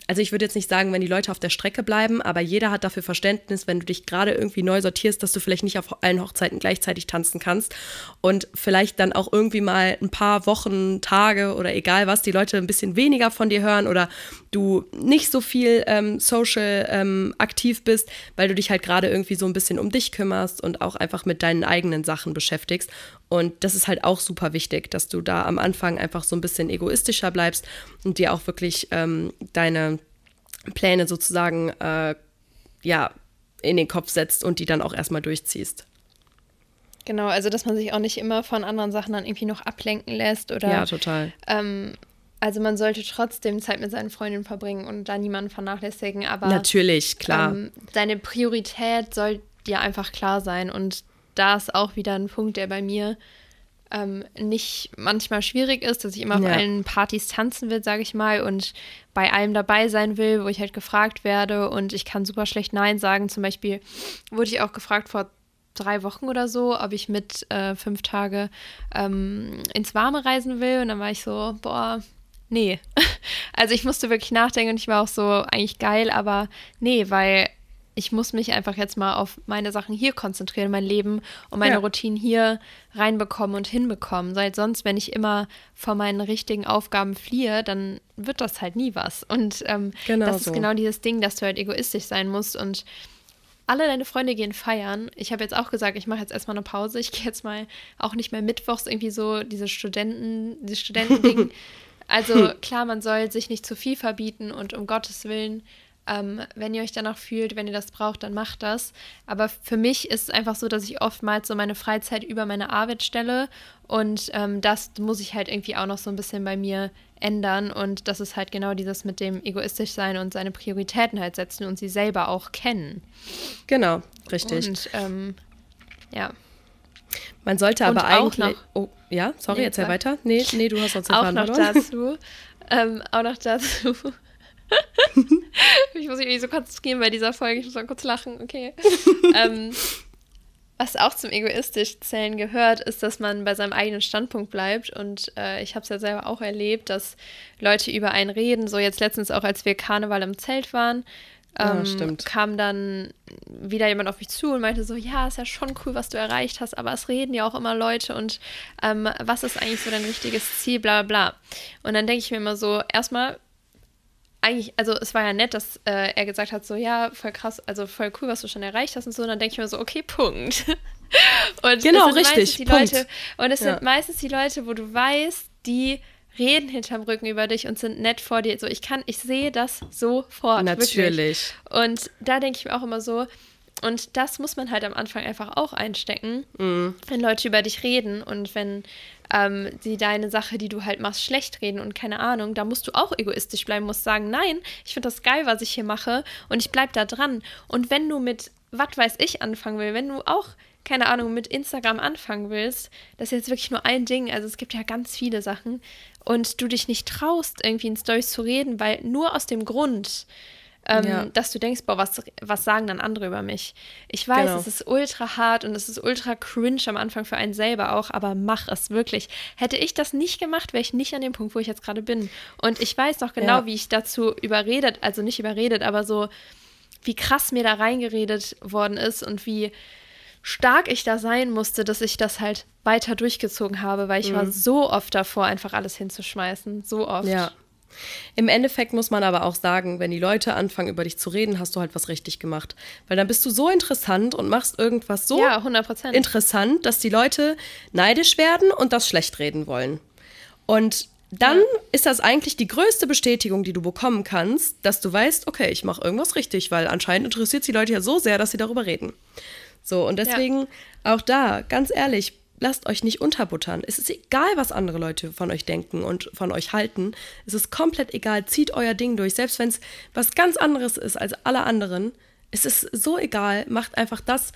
also ich würde jetzt nicht sagen, wenn die Leute auf der Strecke bleiben, aber jeder hat dafür Verständnis, wenn du dich gerade irgendwie neu sortierst, dass du vielleicht nicht auf allen Hochzeiten gleichzeitig tanzen kannst und vielleicht dann auch irgendwie mal ein paar Wochen, Tage oder egal was, die Leute ein bisschen weniger von dir hören oder du nicht so viel ähm, social ähm, aktiv bist, weil du dich halt gerade irgendwie so ein bisschen um dich kümmerst und auch einfach mit deinen eigenen Sachen beschäftigst. Und das ist halt auch super wichtig, dass du da am Anfang einfach so ein bisschen egoistischer bleibst und dir auch wirklich ähm, deine Pläne sozusagen äh, ja in den Kopf setzt und die dann auch erstmal durchziehst. Genau, also dass man sich auch nicht immer von anderen Sachen dann irgendwie noch ablenken lässt oder. Ja, total. Ähm, also man sollte trotzdem Zeit mit seinen Freundinnen verbringen und da niemanden vernachlässigen, aber natürlich, klar. Ähm, deine Priorität soll dir einfach klar sein und da ist auch wieder ein Punkt, der bei mir ähm, nicht manchmal schwierig ist, dass ich immer ja. auf allen Partys tanzen will, sage ich mal, und bei allem dabei sein will, wo ich halt gefragt werde und ich kann super schlecht Nein sagen. Zum Beispiel wurde ich auch gefragt vor drei Wochen oder so, ob ich mit äh, fünf Tage ähm, ins Warme reisen will. Und dann war ich so, boah, nee. [laughs] Also ich musste wirklich nachdenken und ich war auch so, eigentlich geil, aber nee, weil ich muss mich einfach jetzt mal auf meine Sachen hier konzentrieren, mein Leben und meine ja. Routinen hier reinbekommen und hinbekommen. Weil sonst, wenn ich immer vor meinen richtigen Aufgaben fliehe, dann wird das halt nie was. Und ähm, genau das so. ist genau dieses Ding, dass du halt egoistisch sein musst und alle deine Freunde gehen feiern. Ich habe jetzt auch gesagt, ich mache jetzt erstmal eine Pause. Ich gehe jetzt mal auch nicht mehr mittwochs irgendwie so diese Studenten, dieses Studentending. [laughs] also klar, man soll sich nicht zu viel verbieten und um Gottes Willen ähm, wenn ihr euch danach fühlt, wenn ihr das braucht, dann macht das. Aber für mich ist es einfach so, dass ich oftmals so meine Freizeit über meine Arbeit stelle. Und ähm, das muss ich halt irgendwie auch noch so ein bisschen bei mir ändern. Und das ist halt genau dieses mit dem egoistisch sein und seine Prioritäten halt setzen und sie selber auch kennen. Genau, richtig. Und ähm, ja. Man sollte aber eigentlich. Noch, oh, ja, sorry, nee, erzähl weiter. Nee, nee, du hast uns Auch noch dazu. Ähm, auch noch dazu. Ich muss mich irgendwie so konzentrieren bei dieser Folge. Ich muss mal kurz lachen, okay. [laughs] ähm, was auch zum egoistisch Zählen gehört, ist, dass man bei seinem eigenen Standpunkt bleibt. Und äh, ich habe es ja selber auch erlebt, dass Leute über einen reden. So jetzt letztens auch, als wir Karneval im Zelt waren, ähm, ja, kam dann wieder jemand auf mich zu und meinte so, ja, ist ja schon cool, was du erreicht hast, aber es reden ja auch immer Leute und ähm, was ist eigentlich so dein richtiges Ziel, bla bla. Und dann denke ich mir immer so, erstmal eigentlich, also es war ja nett, dass äh, er gesagt hat, so ja, voll krass, also voll cool, was du schon erreicht hast und so. Und dann denke ich mir so, okay, Punkt. [laughs] und genau, richtig. Die Punkt. Leute, und es ja. sind meistens die Leute, wo du weißt, die reden hinterm Rücken über dich und sind nett vor dir. So, ich kann, ich sehe das sofort. Natürlich. Wirklich. Und da denke ich mir auch immer so, und das muss man halt am Anfang einfach auch einstecken, mm. wenn Leute über dich reden und wenn ähm, sie deine Sache, die du halt machst, schlecht reden und keine Ahnung, da musst du auch egoistisch bleiben, musst sagen, nein, ich finde das geil, was ich hier mache und ich bleib da dran. Und wenn du mit, was weiß ich, anfangen willst, wenn du auch keine Ahnung, mit Instagram anfangen willst, das ist jetzt wirklich nur ein Ding, also es gibt ja ganz viele Sachen und du dich nicht traust, irgendwie in Stories zu reden, weil nur aus dem Grund, ähm, ja. dass du denkst, boah, was, was sagen dann andere über mich? Ich weiß, genau. es ist ultra hart und es ist ultra cringe am Anfang für einen selber auch, aber mach es wirklich. Hätte ich das nicht gemacht, wäre ich nicht an dem Punkt, wo ich jetzt gerade bin. Und ich weiß noch genau, ja. wie ich dazu überredet, also nicht überredet, aber so, wie krass mir da reingeredet worden ist und wie stark ich da sein musste, dass ich das halt weiter durchgezogen habe, weil ich mhm. war so oft davor, einfach alles hinzuschmeißen. So oft. Ja. Im Endeffekt muss man aber auch sagen, wenn die Leute anfangen, über dich zu reden, hast du halt was richtig gemacht. Weil dann bist du so interessant und machst irgendwas so ja, interessant, dass die Leute neidisch werden und das schlecht reden wollen. Und dann ja. ist das eigentlich die größte Bestätigung, die du bekommen kannst, dass du weißt, okay, ich mache irgendwas richtig, weil anscheinend interessiert es die Leute ja so sehr, dass sie darüber reden. So, und deswegen ja. auch da, ganz ehrlich, lasst euch nicht unterbuttern. Es ist egal, was andere Leute von euch denken und von euch halten. Es ist komplett egal. Zieht euer Ding durch. Selbst wenn es was ganz anderes ist als alle anderen. Es ist so egal. Macht einfach das,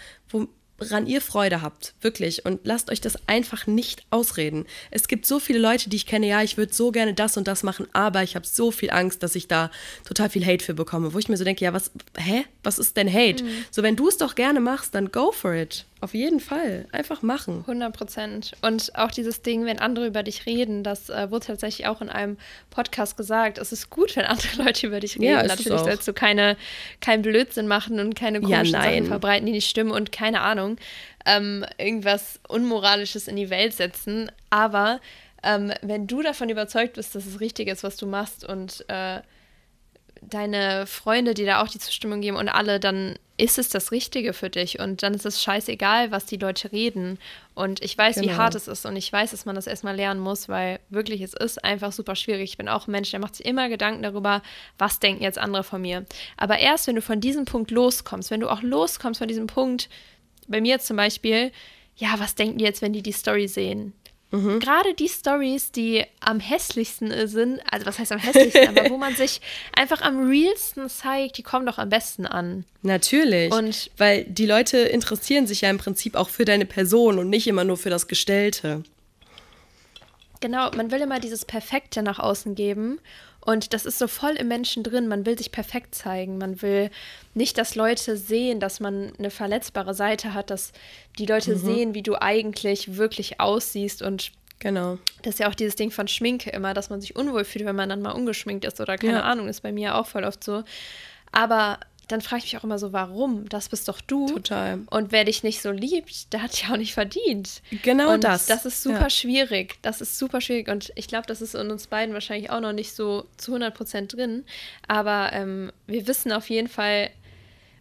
woran ihr Freude habt. Wirklich. Und lasst euch das einfach nicht ausreden. Es gibt so viele Leute, die ich kenne. Ja, ich würde so gerne das und das machen, aber ich habe so viel Angst, dass ich da total viel Hate für bekomme. Wo ich mir so denke, ja, was, hä? Was ist denn Hate? Mhm. So, wenn du es doch gerne machst, dann go for it. Auf jeden Fall. Einfach machen. 100 Prozent. Und auch dieses Ding, wenn andere über dich reden, das äh, wurde tatsächlich auch in einem Podcast gesagt. Es ist gut, wenn andere [laughs] Leute über dich reden. Ja, Natürlich sollst du keine, keinen Blödsinn machen und keine komischen ja, Sachen verbreiten, die nicht stimmen und keine Ahnung, ähm, irgendwas Unmoralisches in die Welt setzen. Aber ähm, wenn du davon überzeugt bist, dass es richtig ist, was du machst und äh, deine Freunde, die da auch die Zustimmung geben und alle, dann ist es das Richtige für dich und dann ist es scheißegal, was die Leute reden. Und ich weiß, genau. wie hart es ist und ich weiß, dass man das erstmal lernen muss, weil wirklich es ist einfach super schwierig. Ich bin auch ein Mensch, der macht sich immer Gedanken darüber, was denken jetzt andere von mir. Aber erst, wenn du von diesem Punkt loskommst, wenn du auch loskommst von diesem Punkt, bei mir zum Beispiel, ja, was denken die jetzt, wenn die die Story sehen? Mhm. Gerade die Stories, die am hässlichsten sind, also was heißt am hässlichsten, aber wo man [laughs] sich einfach am realsten zeigt, die kommen doch am besten an. Natürlich. Und weil die Leute interessieren sich ja im Prinzip auch für deine Person und nicht immer nur für das Gestellte. Genau, man will immer dieses Perfekte nach außen geben. Und das ist so voll im Menschen drin. Man will sich perfekt zeigen. Man will nicht, dass Leute sehen, dass man eine verletzbare Seite hat, dass die Leute mhm. sehen, wie du eigentlich wirklich aussiehst. Und genau. Das ist ja auch dieses Ding von Schminke immer, dass man sich unwohl fühlt, wenn man dann mal ungeschminkt ist oder keine ja. Ahnung, ist bei mir auch voll oft so. Aber dann frage ich mich auch immer so, warum? Das bist doch du. Total. Und wer dich nicht so liebt, der hat ja auch nicht verdient. Genau und das. Das ist super ja. schwierig. Das ist super schwierig. Und ich glaube, das ist in uns beiden wahrscheinlich auch noch nicht so zu 100 Prozent drin. Aber ähm, wir wissen auf jeden Fall,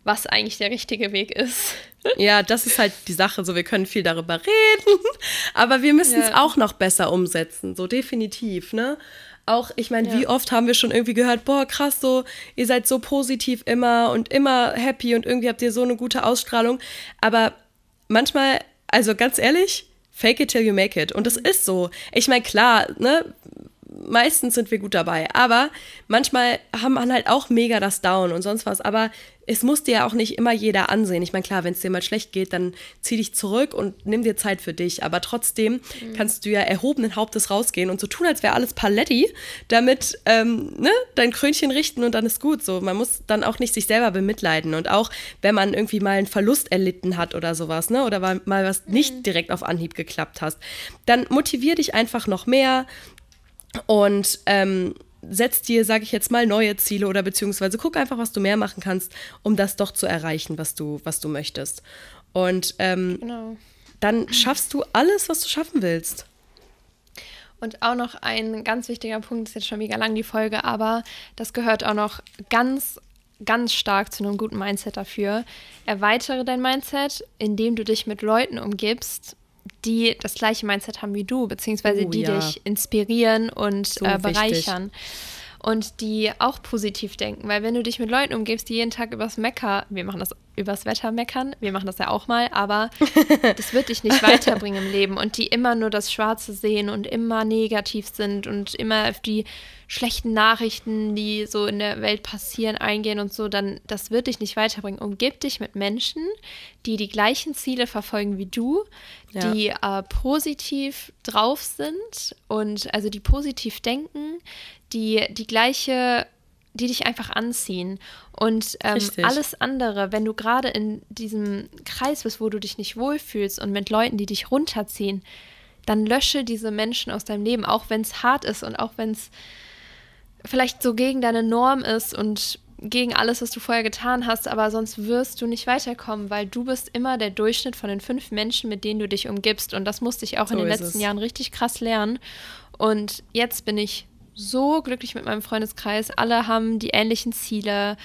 was eigentlich der richtige Weg ist. [laughs] Ja, das ist halt die Sache. So, wir können viel darüber reden, [laughs] aber wir müssen es ja. auch noch besser umsetzen. So definitiv, ne? Auch, ich meine, ja. wie oft haben wir schon irgendwie gehört, boah, krass, so, ihr seid so positiv immer und immer happy und irgendwie habt ihr so eine gute Ausstrahlung. Aber manchmal, also ganz ehrlich, fake it till you make it. Und das mhm. ist so. Ich meine, klar, ne, meistens sind wir gut dabei, aber manchmal haben man halt auch mega das Down und sonst was. Aber es muss dir ja auch nicht immer jeder ansehen. Ich meine, klar, wenn es dir mal schlecht geht, dann zieh dich zurück und nimm dir Zeit für dich. Aber trotzdem mhm. kannst du ja erhobenen Hauptes rausgehen und so tun, als wäre alles Paletti, damit ähm, ne, dein Krönchen richten und dann ist gut. So, man muss dann auch nicht sich selber bemitleiden. Und auch wenn man irgendwie mal einen Verlust erlitten hat oder sowas, ne, oder mal was mhm. nicht direkt auf Anhieb geklappt hast, dann motivier dich einfach noch mehr und ähm, setz dir, sage ich jetzt mal, neue Ziele oder beziehungsweise guck einfach, was du mehr machen kannst, um das doch zu erreichen, was du, was du möchtest. Und ähm, genau. dann schaffst du alles, was du schaffen willst. Und auch noch ein ganz wichtiger Punkt, ist jetzt schon mega lang die Folge, aber das gehört auch noch ganz, ganz stark zu einem guten Mindset dafür. Erweitere dein Mindset, indem du dich mit Leuten umgibst, die das gleiche Mindset haben wie du, beziehungsweise oh, die ja. dich inspirieren und so äh, bereichern. Wichtig. Und die auch positiv denken, weil wenn du dich mit Leuten umgibst, die jeden Tag übers Mecker, wir machen das übers Wetter meckern, wir machen das ja auch mal, aber [laughs] das wird dich nicht weiterbringen im Leben und die immer nur das Schwarze sehen und immer negativ sind und immer auf die schlechten Nachrichten, die so in der Welt passieren, eingehen und so, dann das wird dich nicht weiterbringen. Umgib dich mit Menschen, die die gleichen Ziele verfolgen wie du, ja. die äh, positiv drauf sind und also die positiv denken, die die gleiche die dich einfach anziehen. Und ähm, alles andere, wenn du gerade in diesem Kreis bist, wo du dich nicht wohlfühlst und mit Leuten, die dich runterziehen, dann lösche diese Menschen aus deinem Leben, auch wenn es hart ist und auch wenn es vielleicht so gegen deine Norm ist und gegen alles, was du vorher getan hast, aber sonst wirst du nicht weiterkommen, weil du bist immer der Durchschnitt von den fünf Menschen, mit denen du dich umgibst. Und das musste ich auch so in den letzten es. Jahren richtig krass lernen. Und jetzt bin ich so glücklich mit meinem Freundeskreis. Alle haben die ähnlichen Ziele.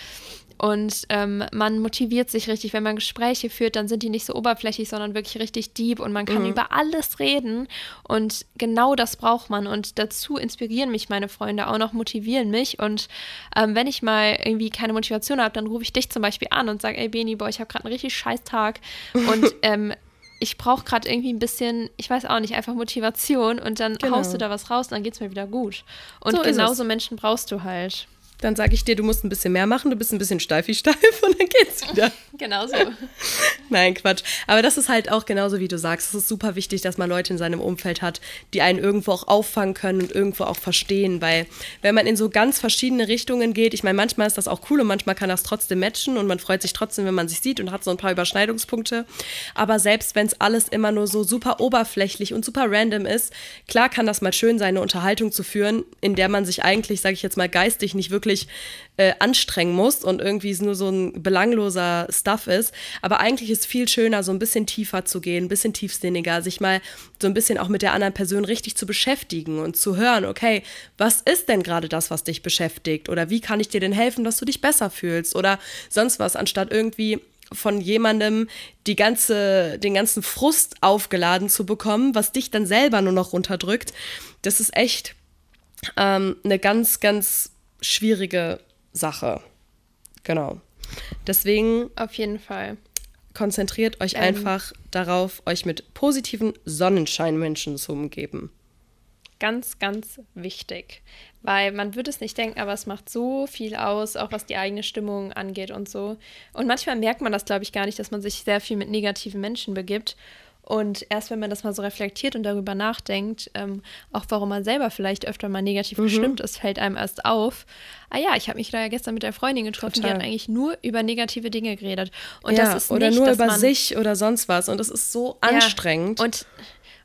Und ähm, man motiviert sich richtig, wenn man Gespräche führt, dann sind die nicht so oberflächlich, sondern wirklich richtig deep und man kann mhm. über alles reden. Und genau das braucht man. Und dazu inspirieren mich meine Freunde auch noch, motivieren mich. Und ähm, wenn ich mal irgendwie keine Motivation habe, dann rufe ich dich zum Beispiel an und sage, ey Beni, boah, ich habe gerade einen richtig scheiß Tag. Und [laughs] ähm, ich brauche gerade irgendwie ein bisschen, ich weiß auch nicht, einfach Motivation und dann genau. haust du da was raus und dann geht es mir wieder gut. Und so genauso Menschen brauchst du halt. Dann sage ich dir, du musst ein bisschen mehr machen, du bist ein bisschen steifi steif [laughs] und dann geht's wieder. [laughs] Genau so. [laughs] Nein, Quatsch. Aber das ist halt auch genauso, wie du sagst. Es ist super wichtig, dass man Leute in seinem Umfeld hat, die einen irgendwo auch auffangen können und irgendwo auch verstehen. Weil wenn man in so ganz verschiedene Richtungen geht, ich meine, manchmal ist das auch cool und manchmal kann das trotzdem matchen und man freut sich trotzdem, wenn man sich sieht und hat so ein paar Überschneidungspunkte. Aber selbst wenn es alles immer nur so super oberflächlich und super random ist, klar kann das mal schön sein, eine Unterhaltung zu führen, in der man sich eigentlich, sage ich jetzt mal, geistig nicht wirklich äh, anstrengen muss und irgendwie es nur so ein belangloser Stuff ist. Aber eigentlich ist viel schöner, so ein bisschen tiefer zu gehen, ein bisschen tiefsinniger, sich mal so ein bisschen auch mit der anderen Person richtig zu beschäftigen und zu hören, okay, was ist denn gerade das, was dich beschäftigt? Oder wie kann ich dir denn helfen, dass du dich besser fühlst? Oder sonst was, anstatt irgendwie von jemandem die ganze, den ganzen Frust aufgeladen zu bekommen, was dich dann selber nur noch runterdrückt. Das ist echt ähm, eine ganz, ganz schwierige Sache. Genau. Deswegen. Auf jeden Fall. Konzentriert euch ähm, einfach darauf, euch mit positiven Sonnenscheinmenschen zu umgeben. Ganz, ganz wichtig. Weil man würde es nicht denken, aber es macht so viel aus, auch was die eigene Stimmung angeht und so. Und manchmal merkt man das, glaube ich, gar nicht, dass man sich sehr viel mit negativen Menschen begibt. Und erst wenn man das mal so reflektiert und darüber nachdenkt, ähm, auch warum man selber vielleicht öfter mal negativ mhm. gestimmt ist, fällt einem erst auf. Ah ja, ich habe mich da ja gestern mit der Freundin getroffen, Total. die hat eigentlich nur über negative Dinge geredet. Und ja, das ist oder nicht, nur über sich oder sonst was. Und das ist so anstrengend. Ja, und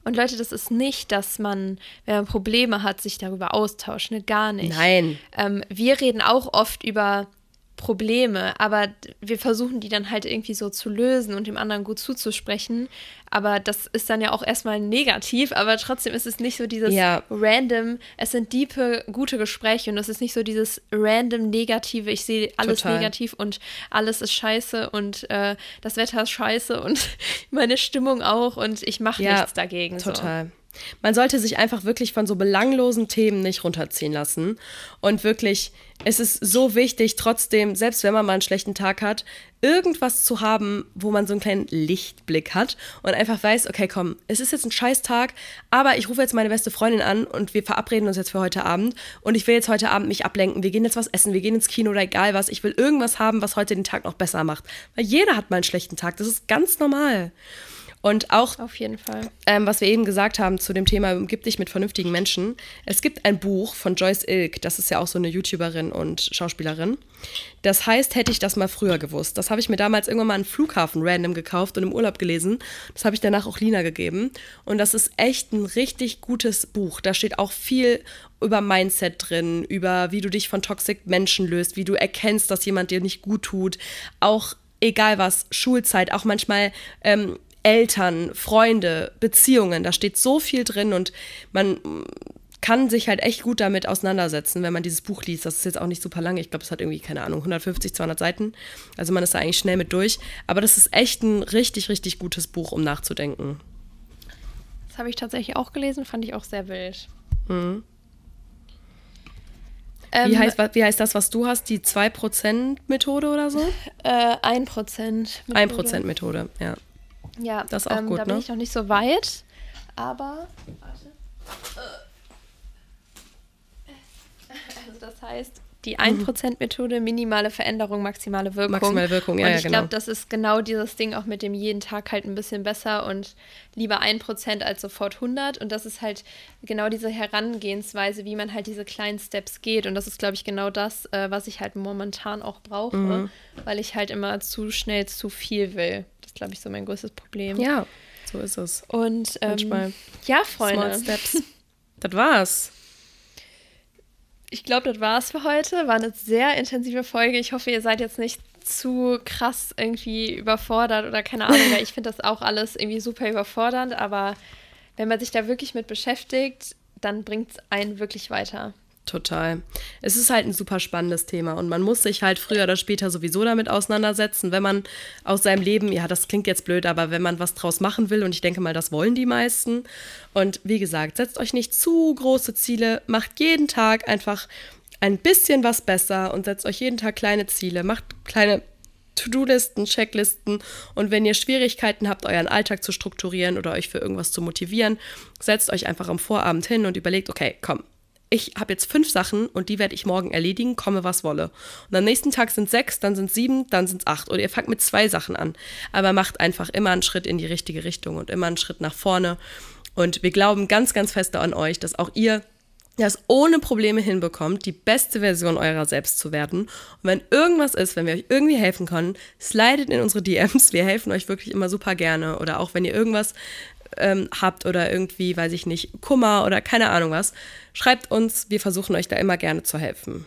und Leute, das ist nicht, dass man, wenn man Probleme hat, sich darüber austauscht. Ne? Gar nicht. Nein. Ähm, wir reden auch oft über Probleme, aber wir versuchen die dann halt irgendwie so zu lösen und dem anderen gut zuzusprechen. Aber das ist dann ja auch erstmal negativ, aber trotzdem ist es nicht so dieses ja. random, es sind diepe, gute Gespräche und es ist nicht so dieses random Negative, ich sehe alles Total. negativ und alles ist scheiße und äh, das Wetter ist scheiße und [laughs] meine Stimmung auch und ich mache ja, nichts dagegen. Total. So. Man sollte sich einfach wirklich von so belanglosen Themen nicht runterziehen lassen. Und wirklich, es ist so wichtig, trotzdem, selbst wenn man mal einen schlechten Tag hat, irgendwas zu haben, wo man so einen kleinen Lichtblick hat und einfach weiß, okay, komm, es ist jetzt ein scheiß Tag, aber ich rufe jetzt meine beste Freundin an und wir verabreden uns jetzt für heute Abend und ich will jetzt heute Abend mich ablenken. Wir gehen jetzt was essen, wir gehen ins Kino oder egal was. Ich will irgendwas haben, was heute den Tag noch besser macht. Weil jeder hat mal einen schlechten Tag. Das ist ganz normal. Und auch, auf jeden Fall, ähm, was wir eben gesagt haben zu dem Thema, umgib dich mit vernünftigen Menschen. Es gibt ein Buch von Joyce Ilk, das ist ja auch so eine YouTuberin und Schauspielerin. Das heißt, hätte ich das mal früher gewusst. Das habe ich mir damals irgendwann mal einen Flughafen random gekauft und im Urlaub gelesen. Das habe ich danach auch Lina gegeben. Und das ist echt ein richtig gutes Buch. Da steht auch viel über Mindset drin, über wie du dich von toxic Menschen löst, wie du erkennst, dass jemand dir nicht gut tut. Auch egal was, Schulzeit, auch manchmal ähm, Eltern, Freunde, Beziehungen. Da steht so viel drin und man kann sich halt echt gut damit auseinandersetzen, wenn man dieses Buch liest. Das ist jetzt auch nicht super lang. Ich glaube, es hat irgendwie, keine Ahnung, 150, 200 Seiten. Also man ist da eigentlich schnell mit durch. Aber das ist echt ein richtig, richtig gutes Buch, um nachzudenken. Das habe ich tatsächlich auch gelesen, fand ich auch sehr wild. Mhm. Wie, ähm, heißt, wie heißt das, was du hast? Die 2%-Methode oder so? Äh, 1%. 1%-Methode, ja. Ja, das ist auch ähm, gut, da bin ne? ich noch nicht so weit. Aber, warte. [laughs] Also das heißt, die 1%-Methode, minimale Veränderung, maximale Wirkung. Maximale Wirkung, ja, und ich ja, genau. glaube, das ist genau dieses Ding auch mit dem jeden Tag halt ein bisschen besser und lieber 1% als sofort 100. Und das ist halt genau diese Herangehensweise, wie man halt diese kleinen Steps geht. Und das ist, glaube ich, genau das, äh, was ich halt momentan auch brauche, mhm. weil ich halt immer zu schnell zu viel will ist, glaube ich, so mein größtes Problem. Ja, so ist es. Und ähm, manchmal. Ja, Freunde. Small Steps. das war's. Ich glaube, das war's für heute. War eine sehr intensive Folge. Ich hoffe, ihr seid jetzt nicht zu krass irgendwie überfordert oder keine Ahnung, [laughs] ich finde das auch alles irgendwie super überfordernd, aber wenn man sich da wirklich mit beschäftigt, dann bringt es einen wirklich weiter. Total. Es ist halt ein super spannendes Thema und man muss sich halt früher oder später sowieso damit auseinandersetzen, wenn man aus seinem Leben, ja, das klingt jetzt blöd, aber wenn man was draus machen will und ich denke mal, das wollen die meisten. Und wie gesagt, setzt euch nicht zu große Ziele, macht jeden Tag einfach ein bisschen was besser und setzt euch jeden Tag kleine Ziele, macht kleine To-Do-Listen, Checklisten und wenn ihr Schwierigkeiten habt, euren Alltag zu strukturieren oder euch für irgendwas zu motivieren, setzt euch einfach am Vorabend hin und überlegt, okay, komm, ich habe jetzt fünf Sachen und die werde ich morgen erledigen, komme was wolle. Und am nächsten Tag sind sechs, dann sind sieben, dann sind es acht. Oder ihr fangt mit zwei Sachen an. Aber macht einfach immer einen Schritt in die richtige Richtung und immer einen Schritt nach vorne. Und wir glauben ganz, ganz fest an euch, dass auch ihr das ohne Probleme hinbekommt, die beste Version eurer selbst zu werden. Und wenn irgendwas ist, wenn wir euch irgendwie helfen können, slidet in unsere DMs. Wir helfen euch wirklich immer super gerne. Oder auch wenn ihr irgendwas ähm, habt oder irgendwie, weiß ich nicht, Kummer oder keine Ahnung was, schreibt uns. Wir versuchen euch da immer gerne zu helfen.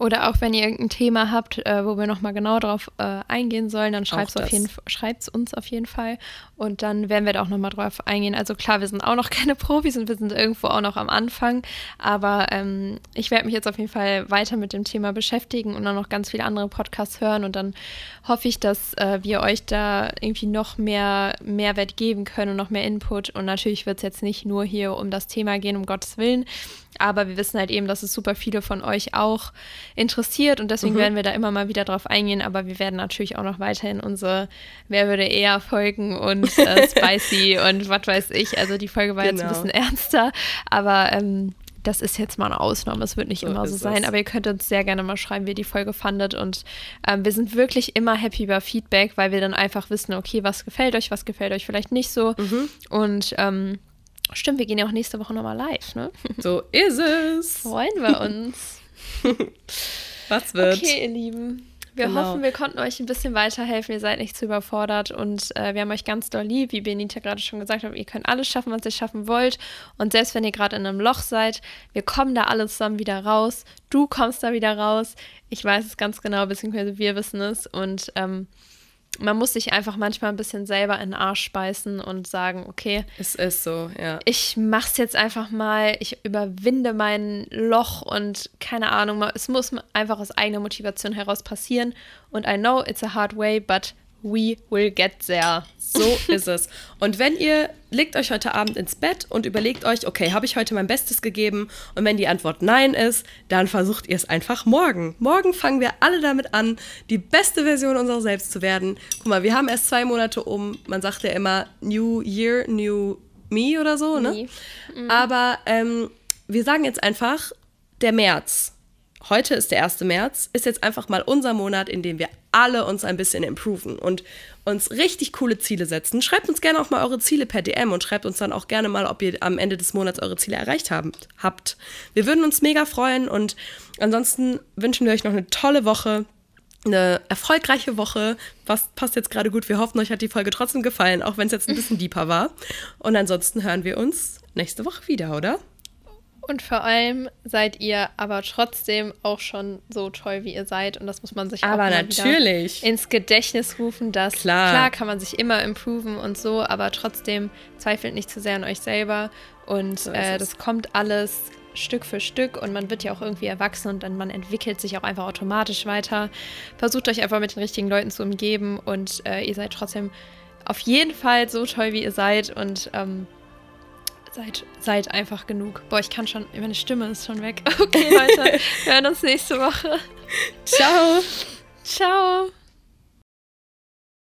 Oder auch wenn ihr irgendein Thema habt, äh, wo wir nochmal genau drauf äh, eingehen sollen, dann schreibt es uns auf jeden Fall. Und dann werden wir da auch nochmal drauf eingehen. Also klar, wir sind auch noch [laughs] keine Profis und wir sind irgendwo auch noch am Anfang. Aber ähm, ich werde mich jetzt auf jeden Fall weiter mit dem Thema beschäftigen und dann noch ganz viele andere Podcasts hören. Und dann hoffe ich, dass äh, wir euch da irgendwie noch mehr Mehrwert geben können und noch mehr Input. Und natürlich wird es jetzt nicht nur hier um das Thema gehen, um Gottes Willen. Aber wir wissen halt eben, dass es super viele von euch auch interessiert und deswegen mhm. werden wir da immer mal wieder drauf eingehen. Aber wir werden natürlich auch noch weiterhin unsere Wer würde eher folgen und äh, [laughs] Spicy und was weiß ich. Also die Folge war genau. jetzt ein genau. bisschen ernster, aber ähm, das ist jetzt mal eine Ausnahme. Es wird nicht so immer so sein, es. aber ihr könnt uns sehr gerne mal schreiben, wie ihr die Folge fandet. Und ähm, wir sind wirklich immer happy über Feedback, weil wir dann einfach wissen, okay, was gefällt euch, was gefällt euch vielleicht nicht so. Mhm. Und ähm, Stimmt, wir gehen ja auch nächste Woche nochmal live, ne? [laughs] So ist es. Freuen wir uns. [laughs] Was wird? Okay, ihr Lieben. Wir genau. hoffen, wir konnten euch ein bisschen weiterhelfen. Ihr seid nicht zu überfordert und äh, wir haben euch ganz doll lieb. Wie Benita gerade schon gesagt hat, ihr könnt alles schaffen, was ihr schaffen wollt. Und selbst wenn ihr gerade in einem Loch seid, wir kommen da alle zusammen wieder raus. Du kommst da wieder raus. Ich weiß es ganz genau, beziehungsweise wir wissen es. Und ähm, man muss sich einfach manchmal ein bisschen selber in den Arsch speisen und sagen, okay, es ist so, ja. Ich mach's jetzt einfach mal, ich überwinde mein Loch und keine Ahnung, es muss einfach aus eigener Motivation heraus passieren und I know it's a hard way, but We will get there. So [laughs] ist es. Und wenn ihr legt euch heute Abend ins Bett und überlegt euch, okay, habe ich heute mein Bestes gegeben? Und wenn die Antwort nein ist, dann versucht ihr es einfach morgen. Morgen fangen wir alle damit an, die beste Version unserer selbst zu werden. Guck mal, wir haben erst zwei Monate um. Man sagt ja immer New Year, New Me oder so, ne? Mhm. Aber ähm, wir sagen jetzt einfach, der März heute ist der 1. März, ist jetzt einfach mal unser Monat, in dem wir alle uns ein bisschen improven und uns richtig coole Ziele setzen. Schreibt uns gerne auch mal eure Ziele per DM und schreibt uns dann auch gerne mal, ob ihr am Ende des Monats eure Ziele erreicht habt. Wir würden uns mega freuen und ansonsten wünschen wir euch noch eine tolle Woche. Eine erfolgreiche Woche. Was passt jetzt gerade gut? Wir hoffen, euch hat die Folge trotzdem gefallen, auch wenn es jetzt ein bisschen deeper war. Und ansonsten hören wir uns nächste Woche wieder, oder? Und vor allem seid ihr aber trotzdem auch schon so toll, wie ihr seid. Und das muss man sich aber auch natürlich. ins Gedächtnis rufen, dass klar. klar kann man sich immer improven und so, aber trotzdem zweifelt nicht zu sehr an euch selber. Und so äh, das kommt alles Stück für Stück und man wird ja auch irgendwie erwachsen und dann man entwickelt sich auch einfach automatisch weiter. Versucht euch einfach mit den richtigen Leuten zu umgeben und äh, ihr seid trotzdem auf jeden Fall so toll, wie ihr seid und ähm, Seid, seid einfach genug. Boah, ich kann schon, meine Stimme ist schon weg. [laughs] Okay, Leute, wir hören uns nächste Woche. [laughs] Ciao. Ciao.